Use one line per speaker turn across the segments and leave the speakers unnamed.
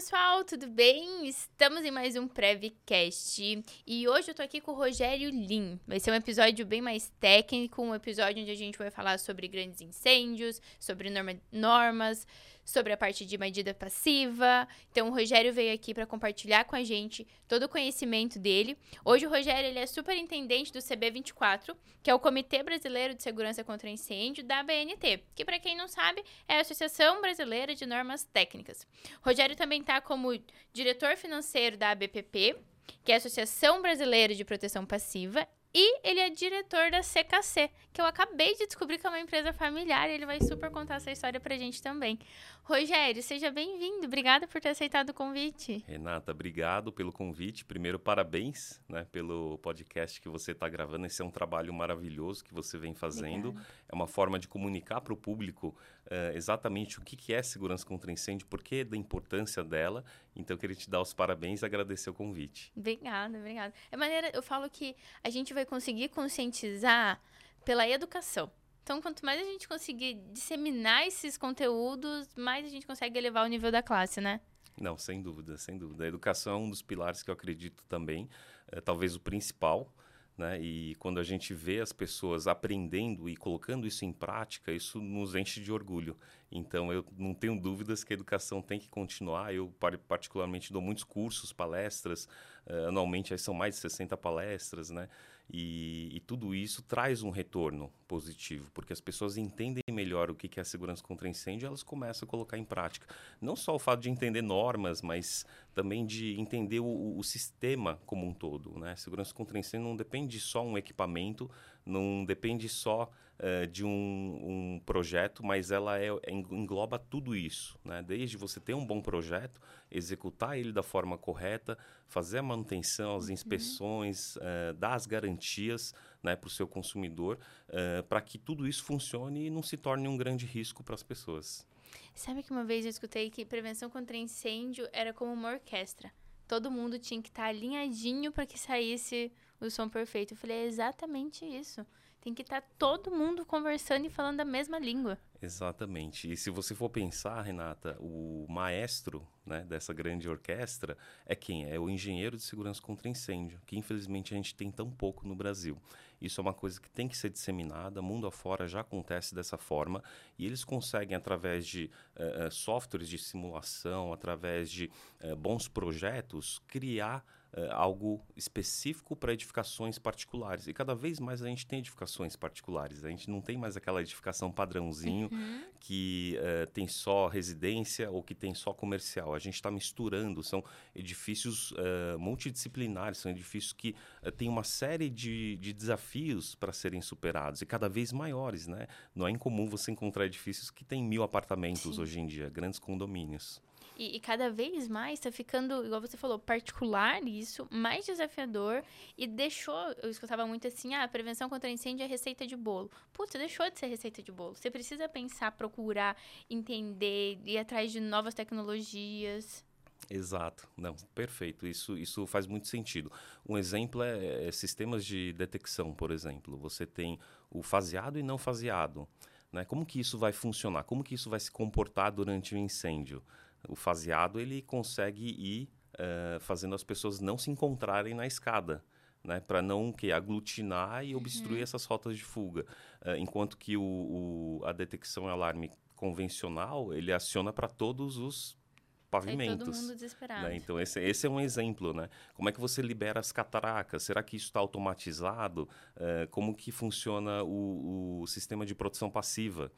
pessoal, tudo bem? Estamos em mais um Prevcast e hoje eu tô aqui com o Rogério Lin. Vai ser um episódio bem mais técnico, um episódio onde a gente vai falar sobre grandes incêndios, sobre norma normas, sobre a parte de medida passiva. Então o Rogério veio aqui para compartilhar com a gente todo o conhecimento dele. Hoje o Rogério ele é superintendente do CB24, que é o Comitê Brasileiro de Segurança contra Incêndio da BNT, que para quem não sabe é a Associação Brasileira de Normas Técnicas. O Rogério também está como diretor financeiro da ABPP, que é a Associação Brasileira de Proteção Passiva, e ele é diretor da CKC, que eu acabei de descobrir que é uma empresa familiar e ele vai super contar essa história pra gente também. Rogério, seja bem-vindo. Obrigada por ter aceitado o convite.
Renata, obrigado pelo convite. Primeiro, parabéns né, pelo podcast que você está gravando. Esse é um trabalho maravilhoso que você vem fazendo. Obrigada. É uma forma de comunicar para o público uh, exatamente o que, que é segurança contra incêndio, por que da importância dela. Então, eu queria te dar os parabéns e agradecer o convite.
Obrigada, obrigada. É maneira, eu falo que a gente vai conseguir conscientizar pela educação. Então, quanto mais a gente conseguir disseminar esses conteúdos, mais a gente consegue elevar o nível da classe, né?
Não, sem dúvida, sem dúvida. A educação é um dos pilares que eu acredito também, é, talvez o principal, né? E quando a gente vê as pessoas aprendendo e colocando isso em prática, isso nos enche de orgulho. Então, eu não tenho dúvidas que a educação tem que continuar. Eu, particularmente, dou muitos cursos, palestras. Uh, anualmente, aí são mais de 60 palestras, né? E, e, tudo isso traz um retorno positivo, porque as pessoas entendem melhor o que é a segurança contra incêndio e elas começam a colocar em prática. Não só o fato de entender normas, mas também de entender o, o sistema como um todo. Né? Segurança contra incêndio não depende só um equipamento, não depende só uh, de um, um, projeto, mas ela é, é, engloba tudo isso. Né? Desde você ter um bom projeto, executar ele da forma correta, fazer a manutenção, as uhum. inspeções, uh, dar as garantias né, para o seu consumidor, uh, para que tudo isso funcione e não se torne um grande risco para as pessoas.
Sabe que uma vez eu escutei que prevenção contra incêndio era como uma orquestra. Todo mundo tinha que estar tá alinhadinho para que saísse o som perfeito. Eu falei, é exatamente isso. Tem que estar tá todo mundo conversando e falando a mesma língua.
Exatamente. E se você for pensar, Renata, o maestro né, dessa grande orquestra é quem? É o engenheiro de segurança contra incêndio, que infelizmente a gente tem tão pouco no Brasil. Isso é uma coisa que tem que ser disseminada, mundo afora já acontece dessa forma, e eles conseguem, através de uh, softwares de simulação, através de uh, bons projetos, criar uh, algo específico para edificações particulares. E cada vez mais a gente tem edificações particulares. A gente não tem mais aquela edificação padrãozinho uhum. que uh, tem só residência ou que tem só comercial. A gente está misturando. São edifícios uh, multidisciplinares, são edifícios que têm uma série de, de desafios para serem superados e cada vez maiores. Né? Não é incomum você encontrar edifícios que têm mil apartamentos Sim. hoje em dia, grandes condomínios.
E, e, cada vez mais está ficando, igual você falou, particular isso, mais desafiador. E deixou, eu escutava muito assim, ah, prevenção contra incêndio é receita de bolo. Putz, deixou de ser receita de bolo. Você precisa pensar, procurar, entender, ir atrás de novas tecnologias.
Exato, não, perfeito. Isso, isso faz muito sentido. Um exemplo é, é sistemas de detecção, por exemplo. Você tem o faseado e não faseado. Né? Como que isso vai funcionar? Como que isso vai se comportar durante o incêndio? O faseado ele consegue ir uh, fazendo as pessoas não se encontrarem na escada. Né, para não que aglutinar e obstruir uhum. essas rotas de fuga, uh, enquanto que o, o, a detecção e alarme convencional ele aciona para todos os pavimentos.
todo mundo desesperado.
Né? Então, esse, esse, é um exemplo, né? Como é que você libera as cataracas? Será que isso está automatizado? Uh, como que funciona o, o, sistema de proteção passiva?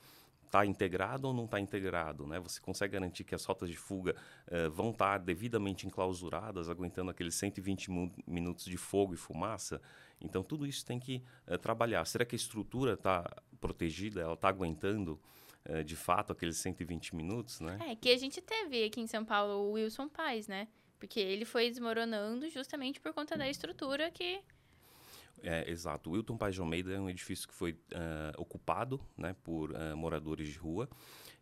Está integrado ou não está integrado, né? Você consegue garantir que as rotas de fuga uh, vão estar tá devidamente enclausuradas, aguentando aqueles 120 minutos de fogo e fumaça? Então, tudo isso tem que uh, trabalhar. Será que a estrutura está protegida? Ela está aguentando? Uh, de fato, aqueles 120 minutos, né?
É, que a gente teve aqui em São Paulo o Wilson Paz, né? Porque ele foi desmoronando justamente por conta da estrutura que
é, exato. O Wilton Paz de Almeida é um edifício que foi uh, ocupado né, por uh, moradores de rua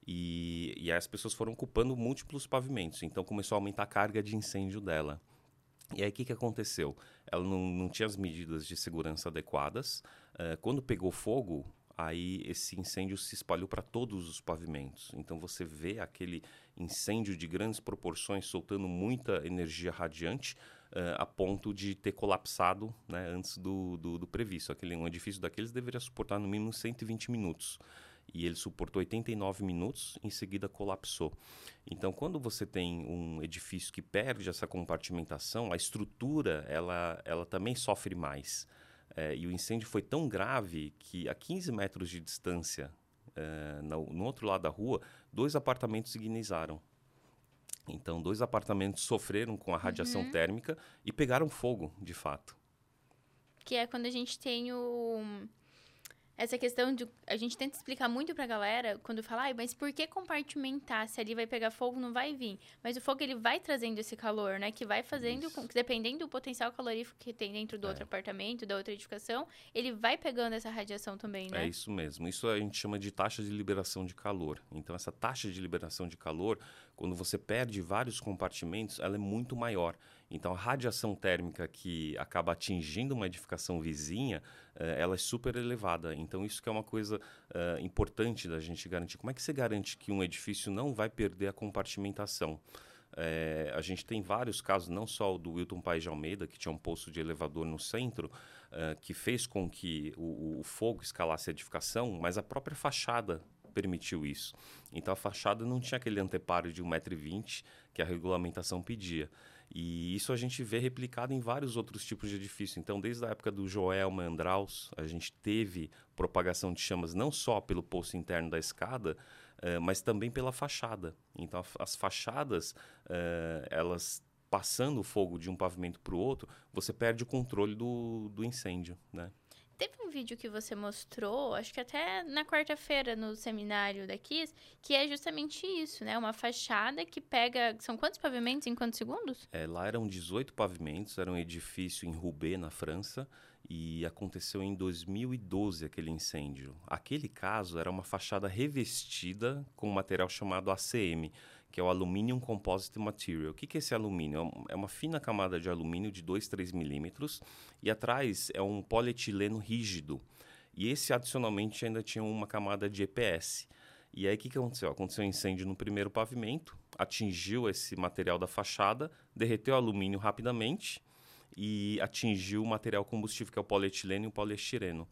e, e as pessoas foram ocupando múltiplos pavimentos. Então começou a aumentar a carga de incêndio dela. E aí o que, que aconteceu? Ela não, não tinha as medidas de segurança adequadas. Uh, quando pegou fogo, aí esse incêndio se espalhou para todos os pavimentos. Então você vê aquele incêndio de grandes proporções soltando muita energia radiante uh, a ponto de ter colapsado né, antes do, do, do, previsto. Aquele, um edifício daqueles deveria suportar no mínimo 120 minutos. E ele suportou 89 minutos, em seguida colapsou. Então, quando você tem um edifício que perde essa compartimentação, a estrutura ela, ela também sofre mais. É, e o incêndio foi tão grave que a 15 metros de distância, é, no, no, outro lado da rua, dois apartamentos ignizaram. Então, dois apartamentos sofreram com a radiação uhum. térmica e pegaram fogo, de fato.
Que é quando a gente tem o essa questão de. A gente tenta explicar muito pra galera quando fala, ah, mas por que compartimentar? Se ali vai pegar fogo, não vai vir. Mas o fogo, ele vai trazendo esse calor, né? Que vai fazendo, com, dependendo do potencial calorífico que tem dentro do é. outro apartamento, da outra edificação, ele vai pegando essa radiação também, né?
É isso mesmo. Isso a gente chama de taxa de liberação de calor. Então, essa taxa de liberação de calor, quando você perde vários compartimentos, ela é muito maior. Então, a radiação térmica que acaba atingindo uma edificação vizinha, eh, ela é super elevada. Então, isso que é uma coisa eh, importante da gente garantir. Como é que você garante que um edifício não vai perder a compartimentação? É, a gente tem vários casos, não só o do Wilton Paes de Almeida, que tinha um posto de elevador no centro, que fez com que o, o fogo escalasse a edificação, mas a própria fachada permitiu isso. Então a fachada não tinha aquele anteparo de 1,20m que a regulamentação pedia. E isso a gente vê replicado em vários outros tipos de edifício. Então, desde a época do Joel Mandraus, a gente teve propagação de chamas não só pelo poço interno da escada, uh, mas também pela fachada. Então, as fachadas, uh, elas passando o fogo de um pavimento para o outro, você perde o controle do, do incêndio, né?
Teve um vídeo que você mostrou, acho que até na quarta-feira no seminário da Kiss, que é justamente isso, né? Uma fachada que pega. São quantos pavimentos em quantos segundos?
É, lá eram 18 pavimentos, era um edifício em Roubaix, na França, e aconteceu em 2012 aquele incêndio. Aquele caso era uma fachada revestida com um material chamado ACM que é o Aluminium Composite Material. O que, que é esse alumínio? É uma fina camada de alumínio de 2, 3 milímetros e atrás é um polietileno rígido. E esse, adicionalmente, ainda tinha uma camada de EPS. E aí, o que, que aconteceu? Aconteceu um incêndio no primeiro pavimento, atingiu esse material da fachada, derreteu o alumínio rapidamente e atingiu o material combustível, que é o polietileno e o poliestireno.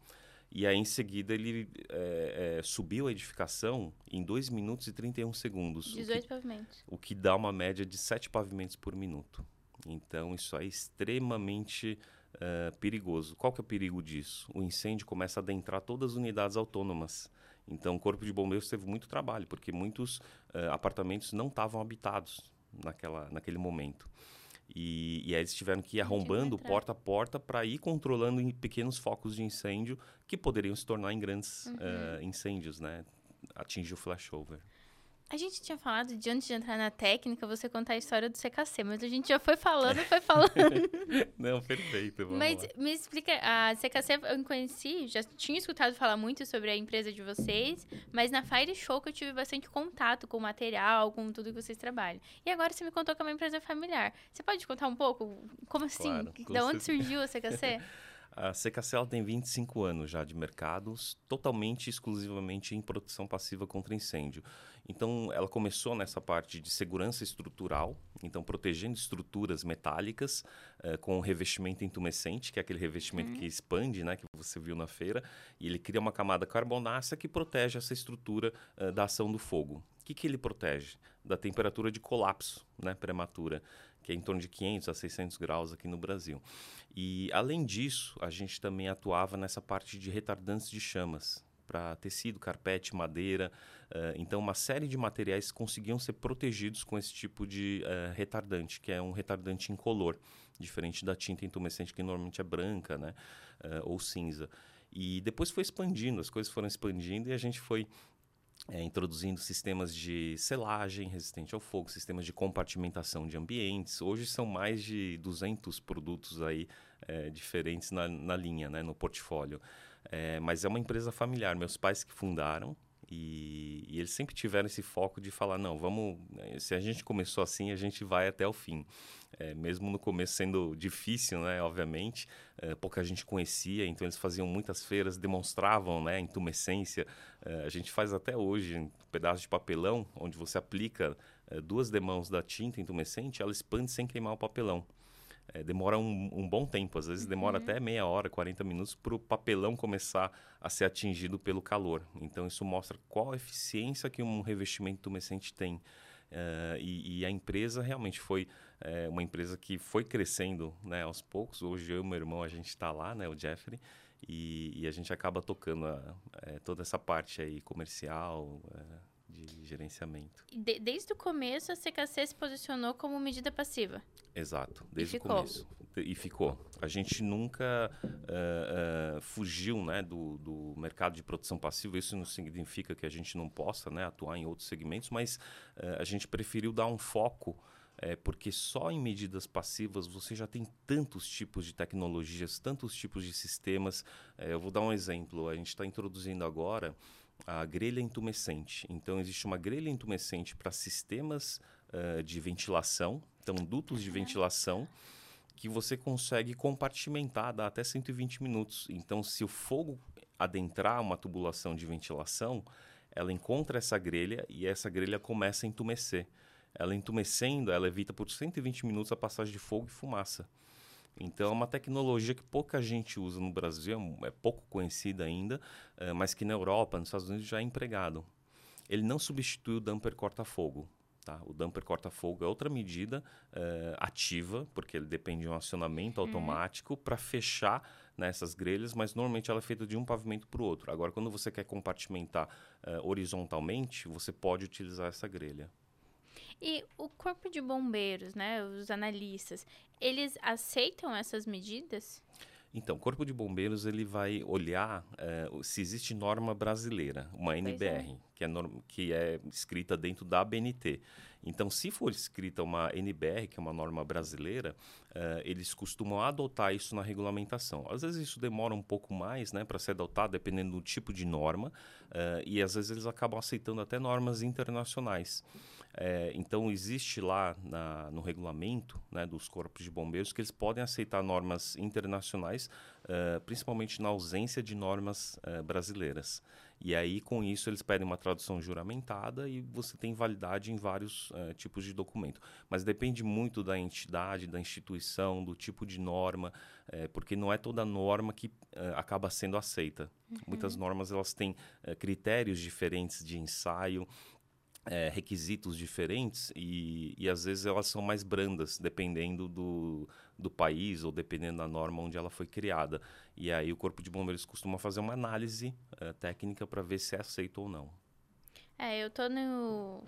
E aí, em seguida, ele é, é, subiu a edificação em 2 minutos e 31 segundos.
18 o que, pavimentos.
O que dá uma média de 7 pavimentos por minuto. Então, isso é extremamente uh, perigoso. Qual que é o perigo disso? O incêndio começa a adentrar todas as unidades autônomas. Então, o Corpo de Bombeiros teve muito trabalho, porque muitos uh, apartamentos não estavam habitados naquela, naquele momento. E, e aí eles tiveram que ir arrombando porta a porta para ir controlando em pequenos focos de incêndio que poderiam se tornar em grandes uhum. uh, incêndios, né? Atingir o flashover.
A gente tinha falado de antes de entrar na técnica, você contar a história do CKC, mas a gente já foi falando, foi falando.
Não, perfeito.
mas lá. me explica, a CKC eu conheci, já tinha escutado falar muito sobre a empresa de vocês, mas na Fire Show que eu tive bastante contato com o material, com tudo que vocês trabalham. E agora você me contou que é uma empresa familiar. Você pode contar um pouco? Como assim? Claro, da onde surgiu a CKC?
A CKC tem 25 anos já de mercados, totalmente exclusivamente em proteção passiva contra incêndio. Então, ela começou nessa parte de segurança estrutural, então protegendo estruturas metálicas uh, com revestimento intumescente, que é aquele revestimento uhum. que expande, né, que você viu na feira, e ele cria uma camada carbonácea que protege essa estrutura uh, da ação do fogo. O que, que ele protege? Da temperatura de colapso né, prematura, que é em torno de 500 a 600 graus aqui no Brasil. E, além disso, a gente também atuava nessa parte de retardantes de chamas, para tecido, carpete, madeira. Uh, então, uma série de materiais conseguiam ser protegidos com esse tipo de uh, retardante, que é um retardante incolor, diferente da tinta intumescente, que normalmente é branca né? Uh, ou cinza. E depois foi expandindo, as coisas foram expandindo e a gente foi é, introduzindo sistemas de selagem resistente ao fogo, sistemas de compartimentação de ambientes. Hoje são mais de 200 produtos aí é, diferentes na, na linha, né, no portfólio. É, mas é uma empresa familiar. Meus pais que fundaram E, e, eles sempre tiveram esse foco de falar, não, vamos, né, se a gente começou assim, a gente vai até o fim. É, mesmo no começo sendo difícil, né, obviamente, é, pouca gente conhecia, então eles faziam muitas feiras, demonstravam, né, intumescência. É, a gente faz até hoje um pedaço de papelão, onde você aplica é, duas demãos da tinta intumescente, ela expande sem queimar o papelão é, demora um, um, bom tempo, às vezes demora uhum. até meia hora, 40 minutos para o papelão começar a ser atingido pelo calor. Então isso mostra qual a eficiência que um revestimento tumescente tem. Uh, e, e, a empresa realmente foi é, uma empresa que foi crescendo né, aos poucos. Hoje eu e meu irmão a gente está lá, né, o Jeffrey, e, e, a gente acaba tocando a, é, toda essa parte aí comercial, de gerenciamento.
De, desde o começo, a CKC se posicionou como medida passiva.
Exato, desde o começo. E ficou. A gente nunca uh, uh, fugiu né, do, do, mercado de produção passiva. Isso não significa que a gente não possa né, atuar em outros segmentos, mas uh, a gente preferiu dar um foco é, porque só em medidas passivas você já tem tantos tipos de tecnologias, tantos tipos de sistemas. É, eu vou dar um exemplo. A gente está introduzindo agora a grelha intumescente. Então, existe uma grelha intumescente para sistemas uh, de ventilação, então dutos de ventilação, que você consegue compartimentar, dá até 120 minutos. Então, se o fogo adentrar uma tubulação de ventilação, ela encontra essa grelha e essa grelha começa a entumecer. Ela entumecendo, ela evita por 120 minutos a passagem de fogo e fumaça. Então, é uma tecnologia que pouca gente usa no Brasil, é pouco conhecida ainda, é, mas que na Europa, nos Estados Unidos, já é empregado. Ele não substitui o damper corta-fogo. Tá? O damper corta-fogo é outra medida é, ativa, porque ele depende de um acionamento uhum. automático para fechar nessas grelhas, mas normalmente ela é feita de um pavimento para o outro. Agora, quando você quer compartimentar é, horizontalmente, você pode utilizar essa grelha.
E o corpo de bombeiros, né, os analistas, eles aceitam essas medidas?
Então, o Corpo de Bombeiros ele vai olhar uh, se existe norma brasileira, uma NBR, é. que, é que é escrita dentro da ABNT. Então, se for escrita uma NBR, que é uma norma brasileira, uh, eles costumam adotar isso na regulamentação. Às vezes isso demora um pouco mais né, para ser adotado, dependendo do tipo de norma, uh, e às vezes eles acabam aceitando até normas internacionais. É, então, existe lá na, no regulamento né, dos corpos de bombeiros que eles podem aceitar normas internacionais, uh, principalmente na ausência de normas uh, brasileiras. E aí, com isso, eles pedem uma tradução juramentada e você tem validade em vários uh, tipos de documento. Mas depende muito da entidade, da instituição, do tipo de norma, porque não é toda norma que acaba sendo aceita. Uhum. Muitas normas elas têm critérios diferentes de ensaio, é, requisitos diferentes e, e às vezes elas são mais brandas, dependendo do, do país ou dependendo da norma onde ela foi criada. E aí o Corpo de Bombeiros costuma fazer uma análise é, técnica para ver se é aceito ou não.
É, eu tô no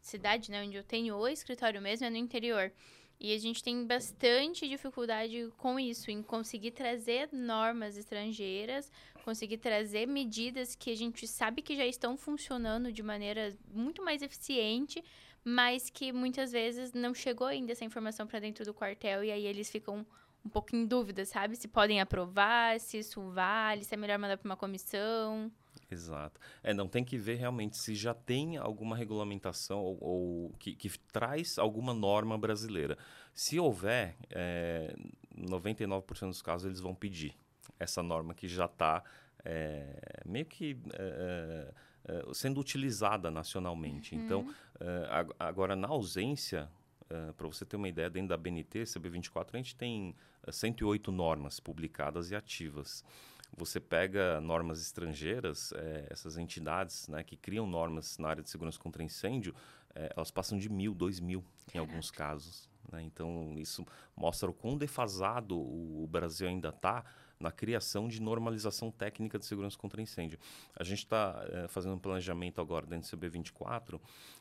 cidade, né, onde eu tenho o escritório mesmo, é no interior. E a gente tem bastante dificuldade com isso, em conseguir trazer normas estrangeiras, conseguir trazer medidas que a gente sabe que já estão funcionando de maneira muito mais eficiente, mas que muitas vezes não chegou ainda essa informação para dentro do quartel e aí eles ficam um pouco em dúvida, sabe? Se podem aprovar, se isso vale, se é melhor mandar para uma comissão.
Exato. É, não tem que ver realmente se já tem alguma regulamentação ou, ou que, que, traz alguma norma brasileira. Se houver, é, 99% dos casos eles vão pedir essa norma que já está é, meio que é, é, sendo utilizada nacionalmente. Uhum. Então, agora na ausência, para você ter uma ideia, dentro da BNT, CB24, a gente tem 108 normas publicadas e ativas você pega normas estrangeiras, é, essas entidades né, que criam normas na área de segurança contra incêndio, é, elas passam de mil, dois mil em alguns casos. Né? Então, isso mostra o quão defasado o Brasil ainda está na criação de normalização técnica de segurança contra incêndio. A gente está é, fazendo um planejamento agora dentro do CB24,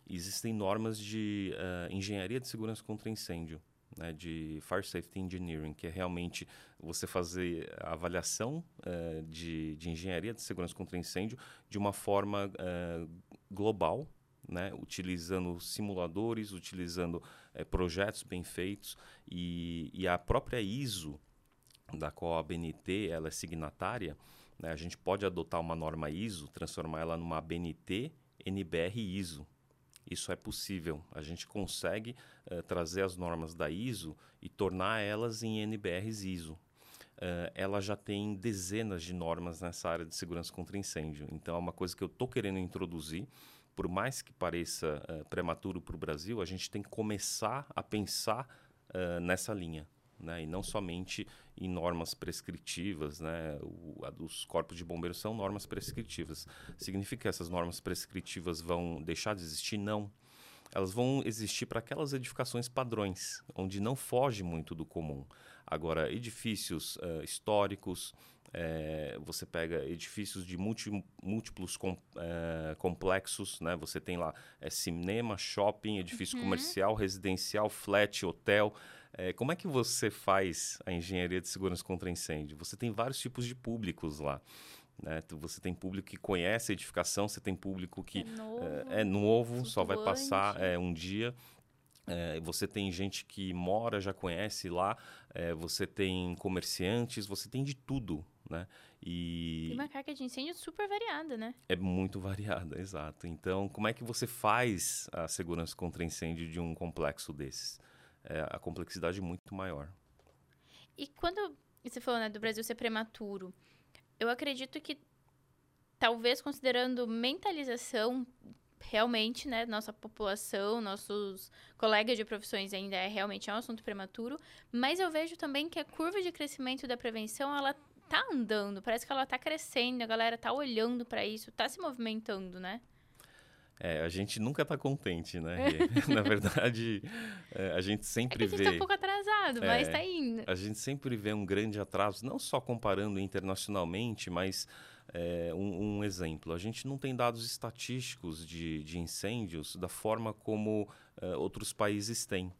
existem normas de engenharia de segurança contra incêndio né, de Fire Safety Engineering, que é realmente você fazer a avaliação uh, de, de engenharia de segurança contra incêndio de uma forma uh, global, né, utilizando simuladores, utilizando uh, projetos bem feitos e, e, a própria ISO, da qual a BNT ela é signatária, Né? A gente pode adotar uma norma ISO, transformar ela numa BNT NBR ISO. Isso é possível. A gente consegue uh, trazer as normas da ISO e tornar elas em NBRs ISO. Uh, ela já tem dezenas de normas nessa área de segurança contra incêndio. Então, é uma coisa que eu estou querendo introduzir. Por mais que pareça uh, prematuro para o Brasil, a gente tem que começar a pensar nessa linha né? e não somente em normas prescritivas, né? O, a dos corpos de bombeiros são normas prescritivas. Significa que essas normas prescritivas vão deixar de existir? Não. Elas vão existir para aquelas edificações padrões, onde não foge muito do comum. Agora, edifícios uh, históricos, é, você pega edifícios de multi, múltiplos com, é, complexos, né? Você tem lá é, cinema, shopping, edifício uhum. comercial, residencial, flat, hotel. É, como é que você faz a engenharia de segurança contra incêndio? Você tem vários tipos de públicos lá. Né? Você tem público que conhece a edificação, você tem público que é novo, é, é novo só vai passar é, um dia. É, você tem gente que mora, já conhece lá, é, você tem comerciantes, você tem de tudo, né?
E... Tem uma carga de incêndio super variada, né?
É muito variada, exato. Então, como é que você faz a segurança contra incêndio de um complexo desses? É, a complexidade muito maior.
E quando você falou né, do Brasil ser prematuro, eu acredito que talvez considerando mentalização realmente, né, nossa população, nossos colegas de profissões ainda é realmente é um assunto prematuro, mas eu vejo também que a curva de crescimento da prevenção, ela tá andando, parece que ela tá crescendo, a galera tá olhando para isso, tá se movimentando, né?
É, a gente nunca está contente, né? Na verdade, é, a gente sempre
é que
a
gente vê. Tá um pouco atrasado, é, mas está indo.
A gente sempre vê um grande atraso, não só comparando internacionalmente, mas é, um, um, exemplo. A gente não tem dados estatísticos de, de incêndios da forma como é, outros países têm.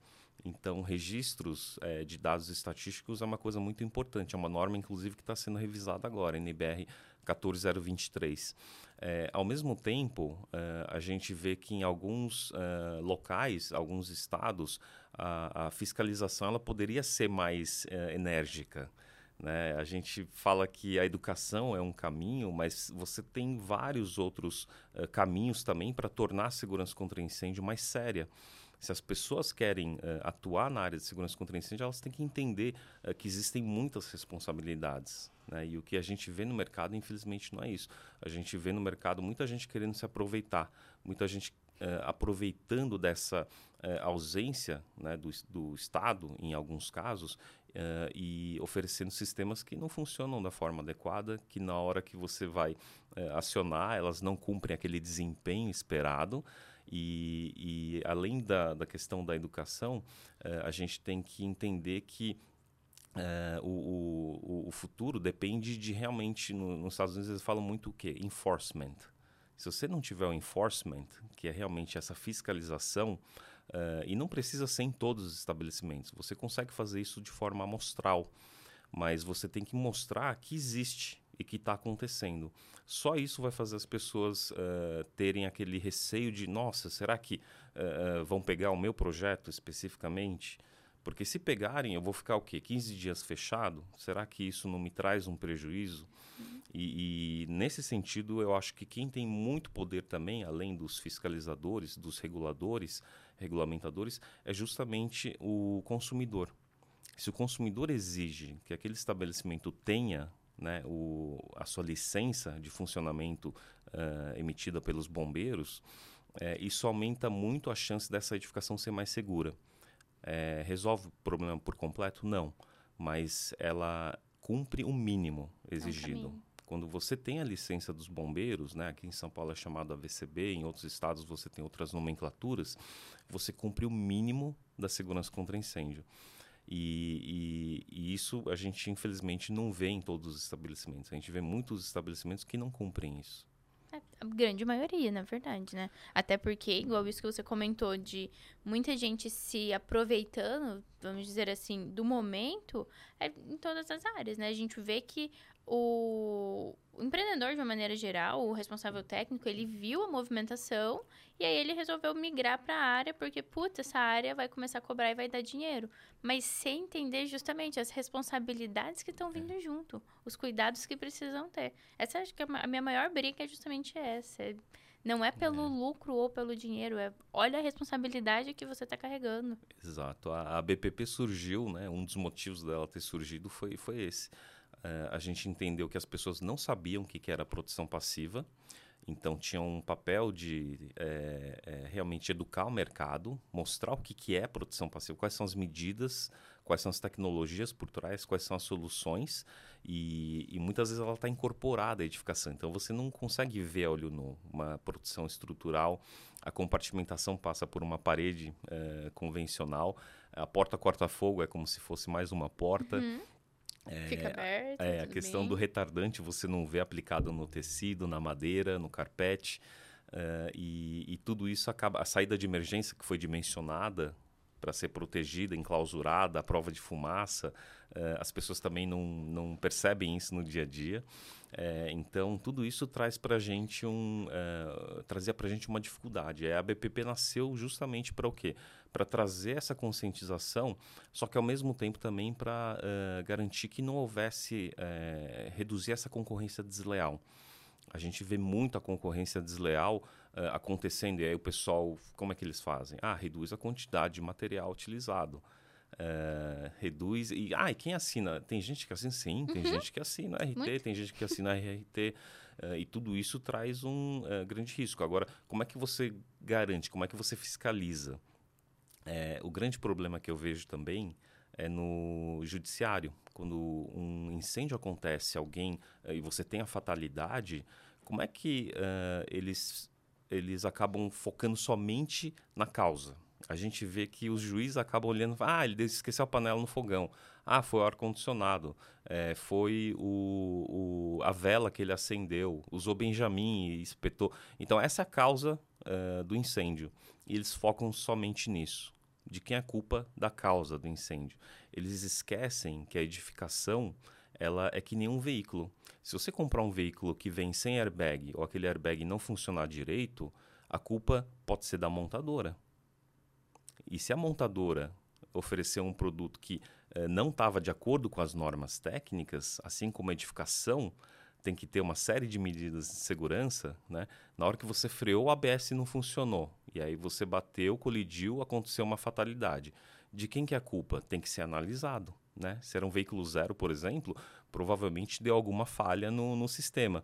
Então, registros é, de dados estatísticos é uma coisa muito importante. É uma norma, inclusive, que está sendo revisada agora, NBR 14023. É, ao mesmo tempo, é, a gente vê que em alguns é, locais, alguns estados, a, a, fiscalização ela poderia ser mais é, enérgica. Né? A gente fala que a educação é um caminho, mas você tem vários outros caminhos também para tornar a segurança contra incêndio mais séria se as pessoas querem uh, atuar na área de segurança contra incêndio, elas têm que entender uh, que existem muitas responsabilidades. Né? E o que a gente vê no mercado, infelizmente, não é isso. A gente vê no mercado muita gente querendo se aproveitar, muita gente uh, aproveitando dessa ausência né, do, do Estado, em alguns casos, Uh, e oferecendo sistemas que não funcionam da forma adequada, que na hora que você vai uh, acionar, elas não cumprem aquele desempenho esperado. E, e além da, da questão da educação, uh, a gente tem que entender que uh, o, o, o, futuro depende de realmente, no, nos Estados Unidos eles falam muito o quê? Enforcement. Se você não tiver o enforcement, que é realmente essa fiscalização, uh, e não precisa ser em todos os estabelecimentos, você consegue fazer isso de forma amostral, mas você tem que mostrar que existe e que está acontecendo. Só isso vai fazer as pessoas uh, terem aquele receio de, nossa, será que uh, vão pegar o meu projeto especificamente? Porque se pegarem, eu vou ficar o quê? 15 dias fechado? Será que isso não me traz um prejuízo? Uhum. E, e, nesse sentido, eu acho que quem tem muito poder também, além dos fiscalizadores, dos reguladores, regulamentadores, é justamente o consumidor. Se o consumidor exige que aquele estabelecimento tenha né, o, a sua licença de funcionamento uh, emitida pelos bombeiros, é, isso aumenta muito a chance dessa edificação ser mais segura. É, resolve o problema por completo? Não, mas ela cumpre o mínimo exigido. É Quando você tem a licença dos bombeiros, né, aqui em São Paulo é chamado AVCB, em outros estados você tem outras nomenclaturas, você cumpre o mínimo da segurança contra incêndio. E, e, e, isso a gente, infelizmente, não vê em todos os estabelecimentos. A gente vê muitos estabelecimentos que não cumprem isso.
É, a grande maioria, na verdade, né? Até porque, igual isso que você comentou, de muita gente se aproveitando, vamos dizer assim, do momento, é em todas as áreas, né? A gente vê que o, o empreendedor, de uma maneira geral, o responsável técnico, ele viu a movimentação e aí ele resolveu migrar para a área porque, puta, essa área vai começar a cobrar e vai dar dinheiro. Mas sem entender justamente as responsabilidades que estão vindo é. junto, os cuidados que precisam ter. Essa acho que é a minha maior briga é justamente essa. É, não é pelo é. lucro ou pelo dinheiro, é olha a responsabilidade que você está carregando.
Exato. A, a BPP surgiu, né? Um dos motivos dela ter surgido foi, foi esse é, a gente entendeu que as pessoas não sabiam o que, que era proteção passiva, então tinha um papel de é, é, realmente educar o mercado, mostrar o que, que é proteção passiva, quais são as medidas, quais são as tecnologias por trás, quais são as soluções, e, e muitas vezes ela está incorporada à edificação. Então você não consegue ver a olho nu uma proteção estrutural, a compartimentação passa por uma parede é, convencional, a porta corta-fogo é como se fosse mais uma porta. Uhum.
É, Fica aberto.
É, a questão bem. do retardante você não vê aplicado no tecido, na madeira, no carpete. Uh, e, e, tudo isso acaba. A saída de emergência que foi dimensionada para ser protegida, enclausurada, a prova de fumaça, uh, as pessoas também não, não percebem isso no dia a dia. Uh, então, tudo isso traz para gente um. trazia para gente uma dificuldade. A BPP nasceu justamente para o quê? para trazer essa conscientização, só que ao mesmo tempo também para eh, garantir que não houvesse, uh, reduzir essa concorrência desleal. A gente vê muito a concorrência desleal uh, acontecendo, e aí o pessoal, como é que eles fazem? Ah, reduz a quantidade de material utilizado. Uh, reduz. E, ah, e quem assina? Tem gente que assina sim, tem uhum. gente que assina RT, Muito. tem gente que assina RRT. Uh, e tudo isso traz um uh, grande risco. Agora, como é que você garante, como é que você fiscaliza? É, o grande problema que eu vejo também é no judiciário. Quando um incêndio acontece, alguém eh, e você tem a fatalidade, como é que eles, eles acabam focando somente na causa? A gente vê que os juízes acabam olhando, ah, ele esqueceu a panela no fogão, ah, foi o ar-condicionado, é, foi o, o, a vela que ele acendeu, usou Benjamin e espetou. Então, essa é a causa uh, do incêndio. E eles focam somente nisso de quem é a culpa da causa do incêndio. Eles esquecem que a edificação ela é que nem um veículo. Se você comprar um veículo que vem sem airbag ou aquele airbag não funcionar direito, a culpa pode ser da montadora. E se a montadora oferecer um produto que eh, não estava de acordo com as normas técnicas, assim como a edificação, tem que ter uma série de medidas de segurança, né? Na hora que você freou, o ABS não funcionou. E aí você bateu, colidiu, aconteceu uma fatalidade. De quem que é a culpa? Tem que ser analisado, né? Se era um veículo zero, por exemplo, provavelmente deu alguma falha no, no sistema.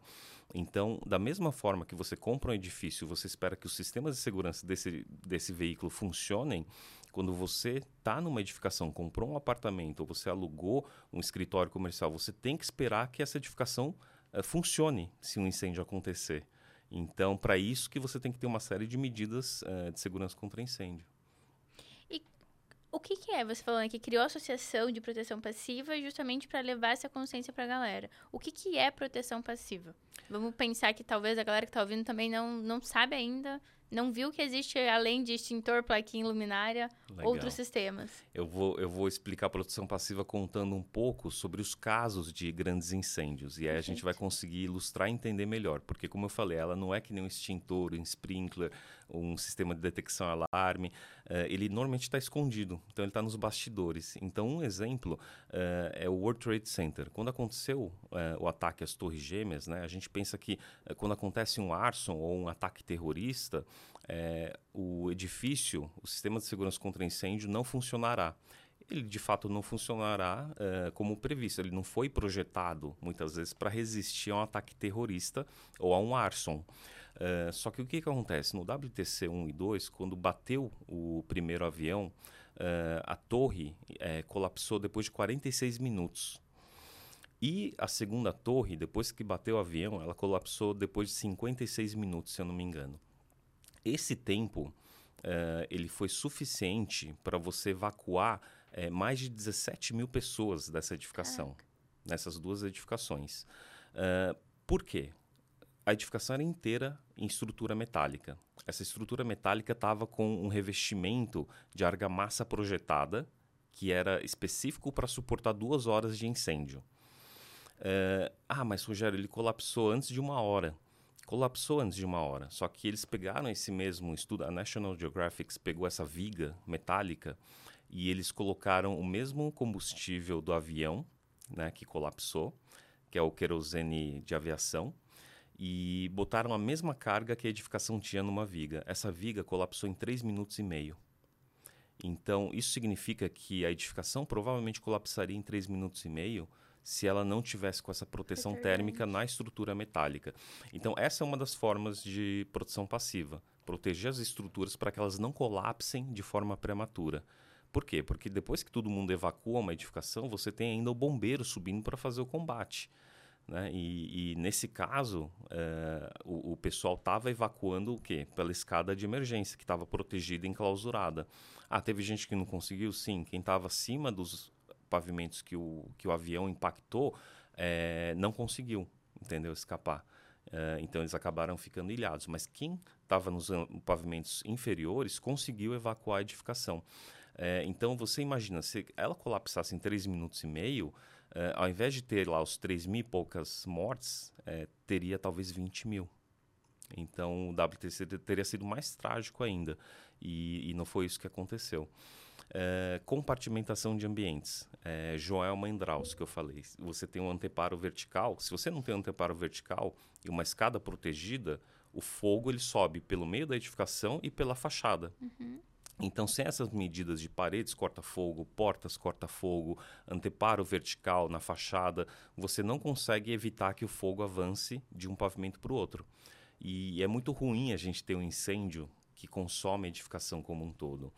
Então, da mesma forma que você compra um edifício, você espera que os sistemas de segurança desse, desse veículo funcionem, quando você está numa edificação, comprou um apartamento ou você alugou um escritório comercial, você tem que esperar que essa edificação uh, funcione se um incêndio acontecer. Então, para isso que você tem que ter uma série de medidas uh, de segurança contra incêndio.
E o que, que é? Você falando que criou a Associação de Proteção Passiva justamente para levar essa consciência para a galera. O que, que é proteção passiva? Vamos pensar que talvez a galera que está ouvindo também não, não sabe ainda não viu que existe, além de extintor, plaquinha, luminária, Legal. outros sistemas.
Eu vou, eu vou explicar a proteção passiva contando um pouco sobre os casos de grandes incêndios. E aí a gente vai conseguir ilustrar e entender melhor. Porque, como eu falei, ela não é que nem um extintor, um sprinkler, um sistema de detecção alarme. Uh, ele normalmente está escondido. Então, ele está nos bastidores. Então, um exemplo uh, é o World Trade Center. Quando aconteceu uh, o ataque às Torres Gêmeas, né, a gente pensa que quando acontece um arson ou um ataque terrorista, o edifício, o sistema de segurança contra incêndio não funcionará. Ele de fato não funcionará é, como previsto. Ele não foi projetado muitas vezes para resistir a um ataque terrorista ou a um arson. É, só que o que, que acontece? No WTC 1 e 2, quando bateu o primeiro avião, é, a torre é, colapsou depois de 46 minutos. E a segunda torre, depois que bateu o avião, ela colapsou depois de 56 minutos, se eu não me engano. Esse tempo uh, ele foi suficiente para você evacuar uh, mais de 17 mil pessoas dessa edificação, Caraca. nessas duas edificações. Uh, por quê? A edificação era inteira em estrutura metálica. Essa estrutura metálica estava com um revestimento de argamassa projetada, que era específico para suportar duas horas de incêndio. É, ah, mas Rogério, ele colapsou antes de uma hora. Colapsou antes de uma hora. Só que eles pegaram esse mesmo estudo, a National Geographic pegou essa viga metálica e eles colocaram o mesmo combustível do avião, né, que colapsou, que é o querosene de aviação, e botaram a mesma carga que a edificação tinha numa viga. Essa viga colapsou em 3 minutos e meio. Então, isso significa que a edificação provavelmente colapsaria em 3 minutos e meio se ela não tivesse com essa proteção térmica na estrutura metálica. Então, essa é uma das formas de proteção passiva. Proteger as estruturas para que elas não colapsem de forma prematura. Por quê? Porque depois que todo mundo evacua uma edificação, você tem ainda o bombeiro subindo para fazer o combate. Né? E, e, nesse caso, é, o, o, pessoal estava evacuando o quê? Pela escada de emergência, que estava protegida e enclausurada. Ah, teve gente que não conseguiu? Sim. Quem estava acima dos pavimentos que o, que o avião impactou é, não conseguiu, entendeu? Escapar. É, então eles acabaram ficando ilhados. Mas quem estava nos pavimentos inferiores conseguiu evacuar a edificação. então você imagina, se ela colapsasse em 3 minutos e meio, é, ao invés de ter lá os 3 mil e poucas mortes, é, teria talvez 20 mil. Então o WTC teria sido mais trágico ainda. E, e não foi isso que aconteceu. É, compartimentação de ambientes. É, Joel Mandraus, que eu falei. Você tem um anteparo vertical. Se você não tem um anteparo vertical e uma escada protegida, o fogo ele sobe pelo meio da edificação e pela fachada. Uhum. Então, sem essas medidas de paredes corta-fogo, portas corta-fogo, anteparo vertical na fachada, você não consegue evitar que o fogo avance de um pavimento para o outro. E é muito ruim a gente ter um incêndio que consome a edificação como um todo,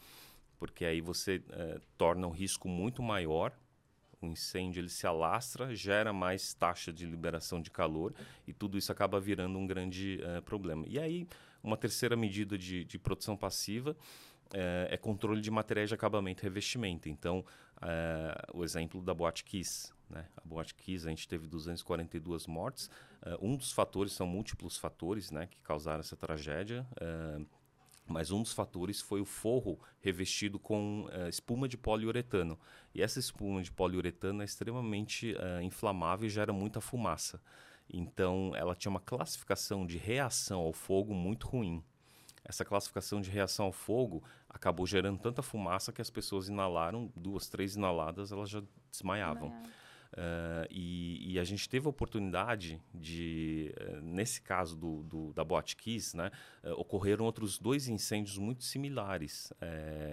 porque aí você é, torna o risco muito maior. O incêndio ele se alastra, gera mais taxa de liberação de calor e tudo isso acaba virando um grande é, problema. E aí, uma terceira medida de, de proteção passiva é, é, controle de materiais de acabamento e revestimento. Então, é, o exemplo da Boate Kiss. Né? A Boate Kiss, a gente teve 242 mortes. É, um dos fatores, são múltiplos fatores né, que causaram essa tragédia. É, mas um dos fatores foi o forro revestido com uh, espuma de poliuretano. E essa espuma de poliuretano é extremamente uh, inflamável e gera muita fumaça. Então, ela tinha uma classificação de reação ao fogo muito ruim essa classificação de reação ao fogo acabou gerando tanta fumaça que as pessoas inalaram, duas, três inaladas, elas já desmaiavam. Uh, e, e, a gente teve a oportunidade de, uh, nesse caso do, do, da Boate Kiss, né, uh, ocorreram outros dois incêndios muito similares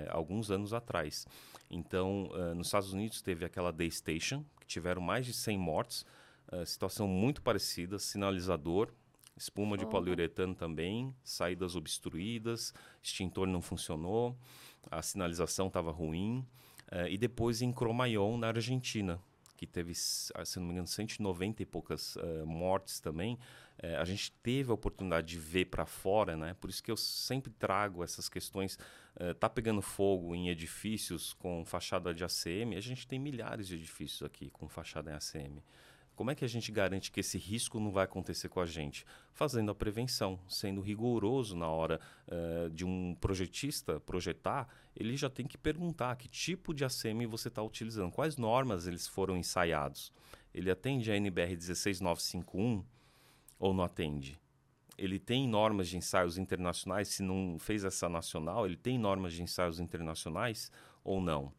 alguns anos atrás. Então, nos Estados Unidos teve aquela Day Station, que tiveram mais de 100 mortes, situação muito parecida, sinalizador, espuma de poliuretano também, saídas obstruídas, extintor não funcionou, a sinalização estava ruim. Uh, e depois em Cromayon, na Argentina, que teve, ah, se não me engano, 190 e poucas uh, mortes também. Uh, a gente teve a oportunidade de ver para fora, né? Por isso que eu sempre trago essas questões. Uh, tá pegando fogo em edifícios com fachada de ACM. A gente tem milhares de edifícios aqui com fachada em ACM. Como é que a gente garante que esse risco não vai acontecer com a gente? Fazendo a prevenção, sendo rigoroso na hora uh, de um projetista projetar, ele já tem que perguntar que tipo de ACM você está utilizando, quais normas eles foram ensaiados. Ele atende a NBR 16951 ou não atende? Ele tem normas de ensaios internacionais, se não fez essa nacional, ele tem normas de ensaios internacionais ou não?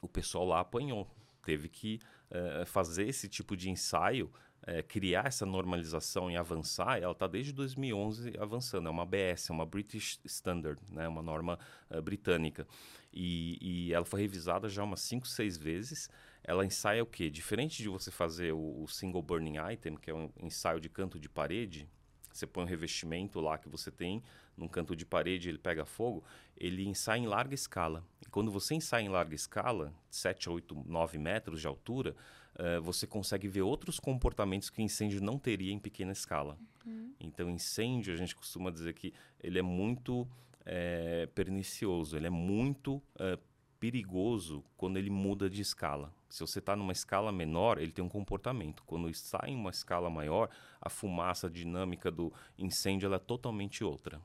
O pessoal lá apanhou, teve que uh, fazer esse tipo de ensaio, uh, criar essa normalização e avançar, ela está desde 2011 avançando. É uma ABS, é uma British Standard, né, uma norma uh, britânica. E, e, ela foi revisada já umas 5, 6 vezes. Ela ensaia o quê? Diferente de você fazer o, o single burning item, que é um ensaio de canto de parede, você põe um revestimento lá que você tem num canto de parede, ele pega fogo, ele ensaia em larga escala. E quando você ensaia em larga escala, 7, 8, 9 metros de altura, uh, você consegue ver outros comportamentos que incêndio não teria em pequena escala. Uhum. Então, incêndio, a gente costuma dizer que ele é muito é, pernicioso, ele é muito é, perigoso quando ele muda de escala. Se você está numa escala menor, ele tem um comportamento. Quando está em uma escala maior, a fumaça a dinâmica do incêndio é totalmente outra.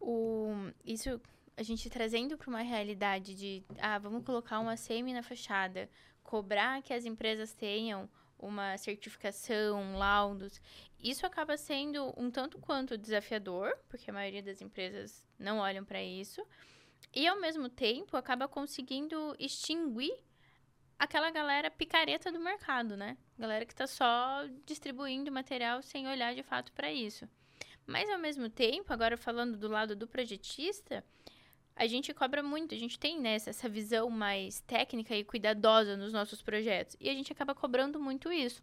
O, isso a gente trazendo para uma realidade de, ah, vamos colocar uma semi na fachada. cobrar que as empresas tenham uma certificação, laudos, isso acaba sendo um tanto quanto desafiador, porque a maioria das empresas não olham para isso, e ao mesmo tempo acaba conseguindo extinguir aquela galera picareta do mercado, né? Galera que está só distribuindo material sem olhar de fato para isso. Mas ao mesmo tempo, agora falando do lado do projetista, a gente cobra muito, a gente tem né, essa visão mais técnica e cuidadosa nos nossos projetos. E a gente acaba cobrando muito isso.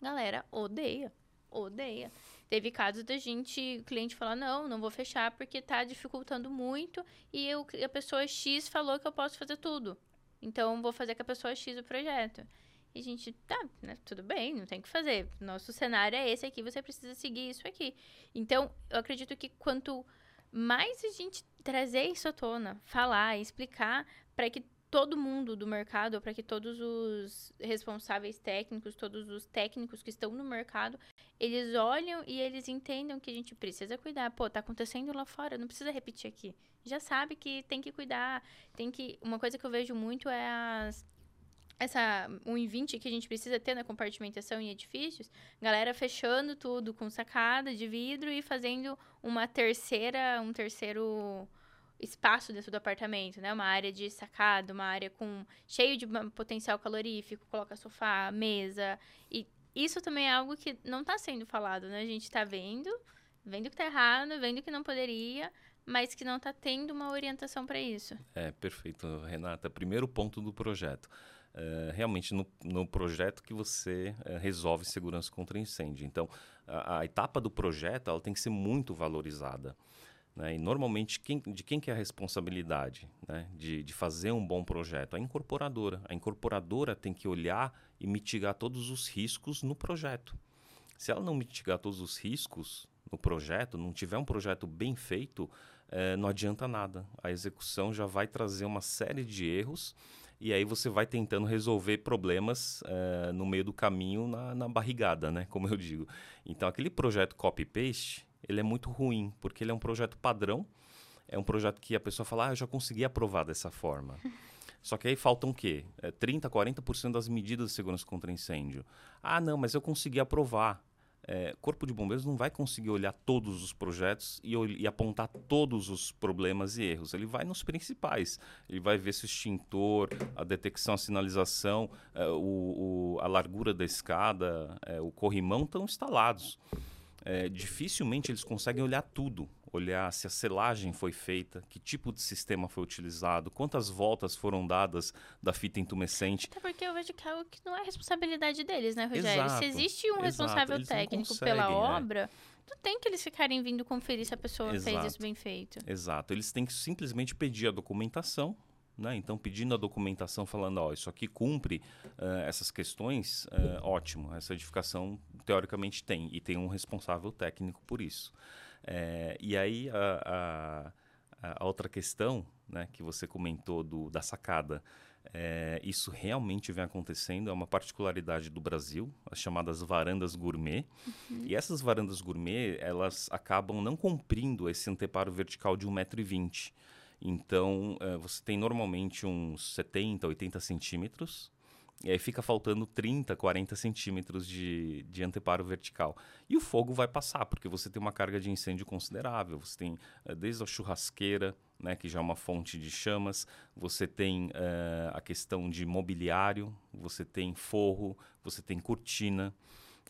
Galera, odeia, odeia. Teve casos da gente, o cliente falar, não, não vou fechar porque está dificultando muito e eu, a pessoa X falou que eu posso fazer tudo. Então, vou fazer com a pessoa X o projeto. E a gente, tá, né, tudo bem, não tem o que fazer. Nosso cenário é esse aqui, você precisa seguir isso aqui. Então, eu acredito que quanto mais a gente trazer isso à tona, falar, explicar, para que todo mundo do mercado, para que todos os responsáveis técnicos, todos os técnicos que estão no mercado, eles olham e eles entendam que a gente precisa cuidar. Pô, tá acontecendo lá fora, não precisa repetir aqui. Já sabe que tem que cuidar, tem que. Uma coisa que eu vejo muito é as essa 1,20 que a gente precisa ter na compartimentação em edifícios, galera fechando tudo com sacada de vidro e fazendo uma terceira, um terceiro espaço dentro do apartamento, né? Uma área de sacada, uma área com cheio de potencial calorífico, coloca sofá, mesa. E isso também é algo que não está sendo falado, né? A gente está vendo, vendo que está errado, vendo que não poderia, mas que não está tendo uma orientação para isso.
É, perfeito, Renata. Primeiro ponto do projeto. É, realmente no, no, projeto que você é, resolve segurança contra incêndio. Então, a, a, etapa do projeto ela tem que ser muito valorizada. Né? E normalmente, quem, de quem que é a responsabilidade né? de, de fazer um bom projeto? A incorporadora. A incorporadora tem que olhar e mitigar todos os riscos no projeto. Se ela não mitigar todos os riscos no projeto, não tiver um projeto bem feito, é, não adianta nada. A execução já vai trazer uma série de erros e aí você vai tentando resolver problemas é, no meio do caminho na, na barrigada, né? Como eu digo. Então, aquele projeto copy-paste, ele é muito ruim, porque ele é um projeto padrão, é um projeto que a pessoa fala, ah, eu já consegui aprovar dessa forma. Só que aí faltam o quê? É 30%, 40% das medidas de segurança contra incêndio. Ah, não, mas eu consegui aprovar. É, Corpo de Bombeiros não vai conseguir olhar todos os projetos e, e, apontar todos os problemas e erros. Ele vai nos principais. Ele vai ver se o extintor, a detecção, a sinalização, é, o, o, a largura da escada, é, o corrimão estão instalados é, dificilmente eles conseguem olhar tudo. Olhar se a selagem foi feita, que tipo de sistema foi utilizado, quantas voltas foram dadas da fita intumescente.
Até porque eu vejo que é algo que não é responsabilidade deles, né, Rogério?
Exato,
se existe um responsável técnico pela né? obra, não tem que eles ficarem vindo conferir se a pessoa exato, fez isso bem feito.
Exato. Eles têm que simplesmente pedir a documentação, né? Então, pedindo a documentação, falando, ó, isso aqui cumpre uh, essas questões, uh, ótimo, essa edificação teoricamente tem, e tem um responsável técnico por isso. É, e aí, a, a, a, outra questão né, que você comentou do, da sacada, é, isso realmente vem acontecendo, é uma particularidade do Brasil, as chamadas varandas gourmet. Uhum. E essas varandas gourmet, elas acabam não cumprindo esse anteparo vertical de 1,20m. Então, uh, você tem normalmente uns 70, 80 centímetros, e aí fica faltando 30, 40 centímetros de, de anteparo vertical. E o fogo vai passar, porque você tem uma carga de incêndio considerável. Você tem uh, desde a churrasqueira, né, que já é uma fonte de chamas, você tem uh, a questão de mobiliário, você tem forro, você tem cortina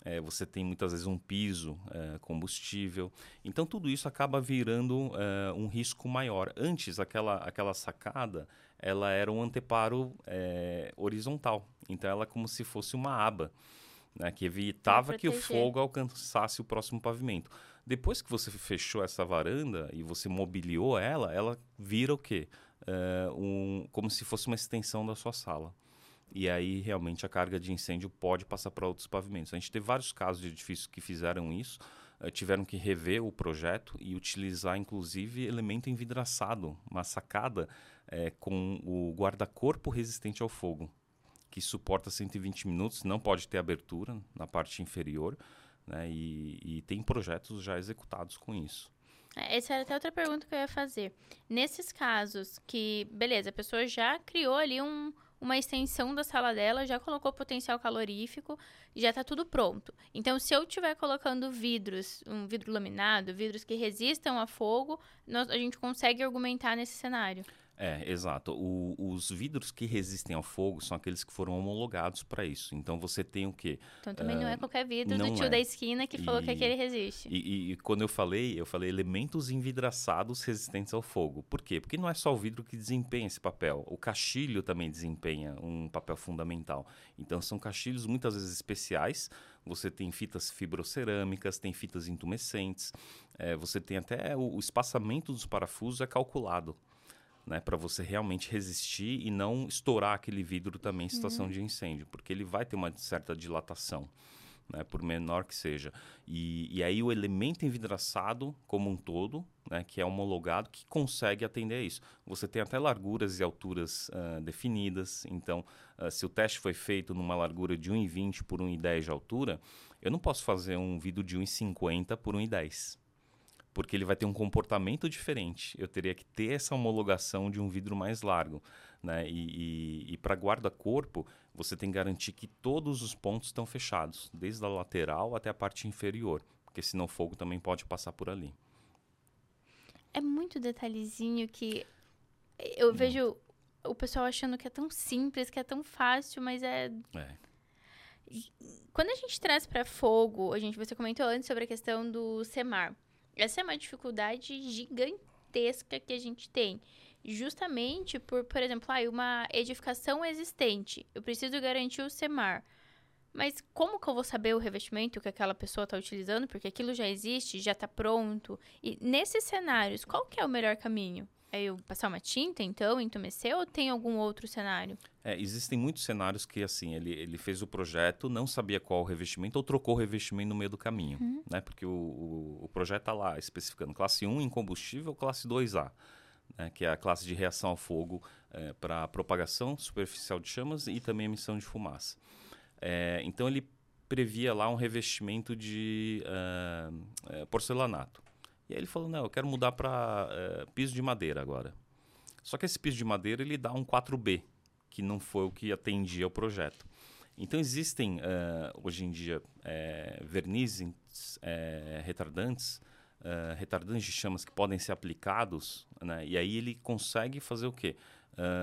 é, você tem muitas vezes um piso, é, combustível. Então tudo isso acaba virando é, um risco maior. Antes, aquela, aquela sacada, ela era um anteparo é, horizontal. Então ela é como se fosse uma aba. Né, que evitava que o fogo alcançasse o próximo pavimento. Depois que você fechou essa varanda e você mobiliou ela, ela vira o quê? É, um, como se fosse uma extensão da sua sala e aí realmente a carga de incêndio pode passar para outros pavimentos. A gente teve vários casos de edifícios que fizeram isso, uh, tiveram que rever o projeto e utilizar inclusive elemento envidraçado, uma sacada uh, com o guarda-corpo resistente ao fogo, que suporta 120 minutos, não pode ter abertura na parte inferior, né, e, e tem projetos já executados com isso.
É, essa era até outra pergunta que eu ia fazer. Nesses casos que, beleza, a pessoa já criou ali um, uma extensão da sala dela, já colocou potencial calorífico, já está tudo pronto. Então, se eu estiver colocando vidros, um vidro laminado, vidros que resistam a fogo, nós, a gente consegue argumentar nesse cenário.
É, exato. O, os vidros que resistem ao fogo são aqueles que foram homologados para isso. Então você tem o quê?
Então também uh, não é qualquer vidro do tio é. da esquina que e, falou que aquele resiste.
E, e, quando eu falei, eu falei elementos envidraçados resistentes ao fogo. Por quê? Porque não é só o vidro que desempenha esse papel. O caixilho também desempenha um papel fundamental. Então são caixilhos muitas vezes especiais. Você tem fitas fibrocerâmicas, tem fitas intumescentes. É, você tem até o, o espaçamento dos parafusos é calculado né, para você realmente resistir e não estourar aquele vidro também em situação uhum. de incêndio, porque ele vai ter uma certa dilatação. Né, por menor que seja. E, e, aí o elemento envidraçado como um todo, né, que é homologado, que consegue atender a isso. Você tem até larguras e alturas uh, definidas. Então, uh, se o teste foi feito numa largura de 1,20 por 1,10 de altura, eu não posso fazer um vidro de 1,50 por 1,10 porque ele vai ter um comportamento diferente. Eu teria que ter essa homologação de um vidro mais largo. Né? E, e, e para guarda-corpo, você tem que garantir que todos os pontos estão fechados, desde a lateral até a parte inferior, porque senão o fogo também pode passar por ali.
É muito detalhezinho que eu muito. vejo o pessoal achando que é tão simples, que é tão fácil, mas é. é. Quando a gente traz para fogo, a gente você comentou antes sobre a questão do semar. Essa é uma dificuldade gigantesca que a gente tem. Justamente por, por exemplo, ah, uma edificação existente. Eu preciso garantir o SEMAR. Mas como que eu vou saber o revestimento que aquela pessoa está utilizando? Porque aquilo já existe, já está pronto. E nesses cenários, qual que é o melhor caminho? É eu passar uma tinta, então, entumecer, ou tem algum outro cenário?
É, existem muitos cenários que, assim, ele, ele fez o projeto, não sabia qual o revestimento, ou trocou o revestimento no meio do caminho, uhum. né? Porque o, o, o projeto está lá especificando classe 1 em combustível, classe 2A, né? que é a classe de reação ao fogo é, para propagação superficial de chamas e também emissão de fumaça. É, então, ele previa lá um revestimento de uh, porcelanato. E aí ele falou, não, eu quero mudar para é, eh, piso de madeira agora. Só que esse piso de madeira ele dá um 4B, que não foi o que atendia ao projeto. Então existem uh, hoje em dia é, vernizes retardantes, retardantes de chamas que podem ser aplicados, né? e aí ele consegue fazer o quê?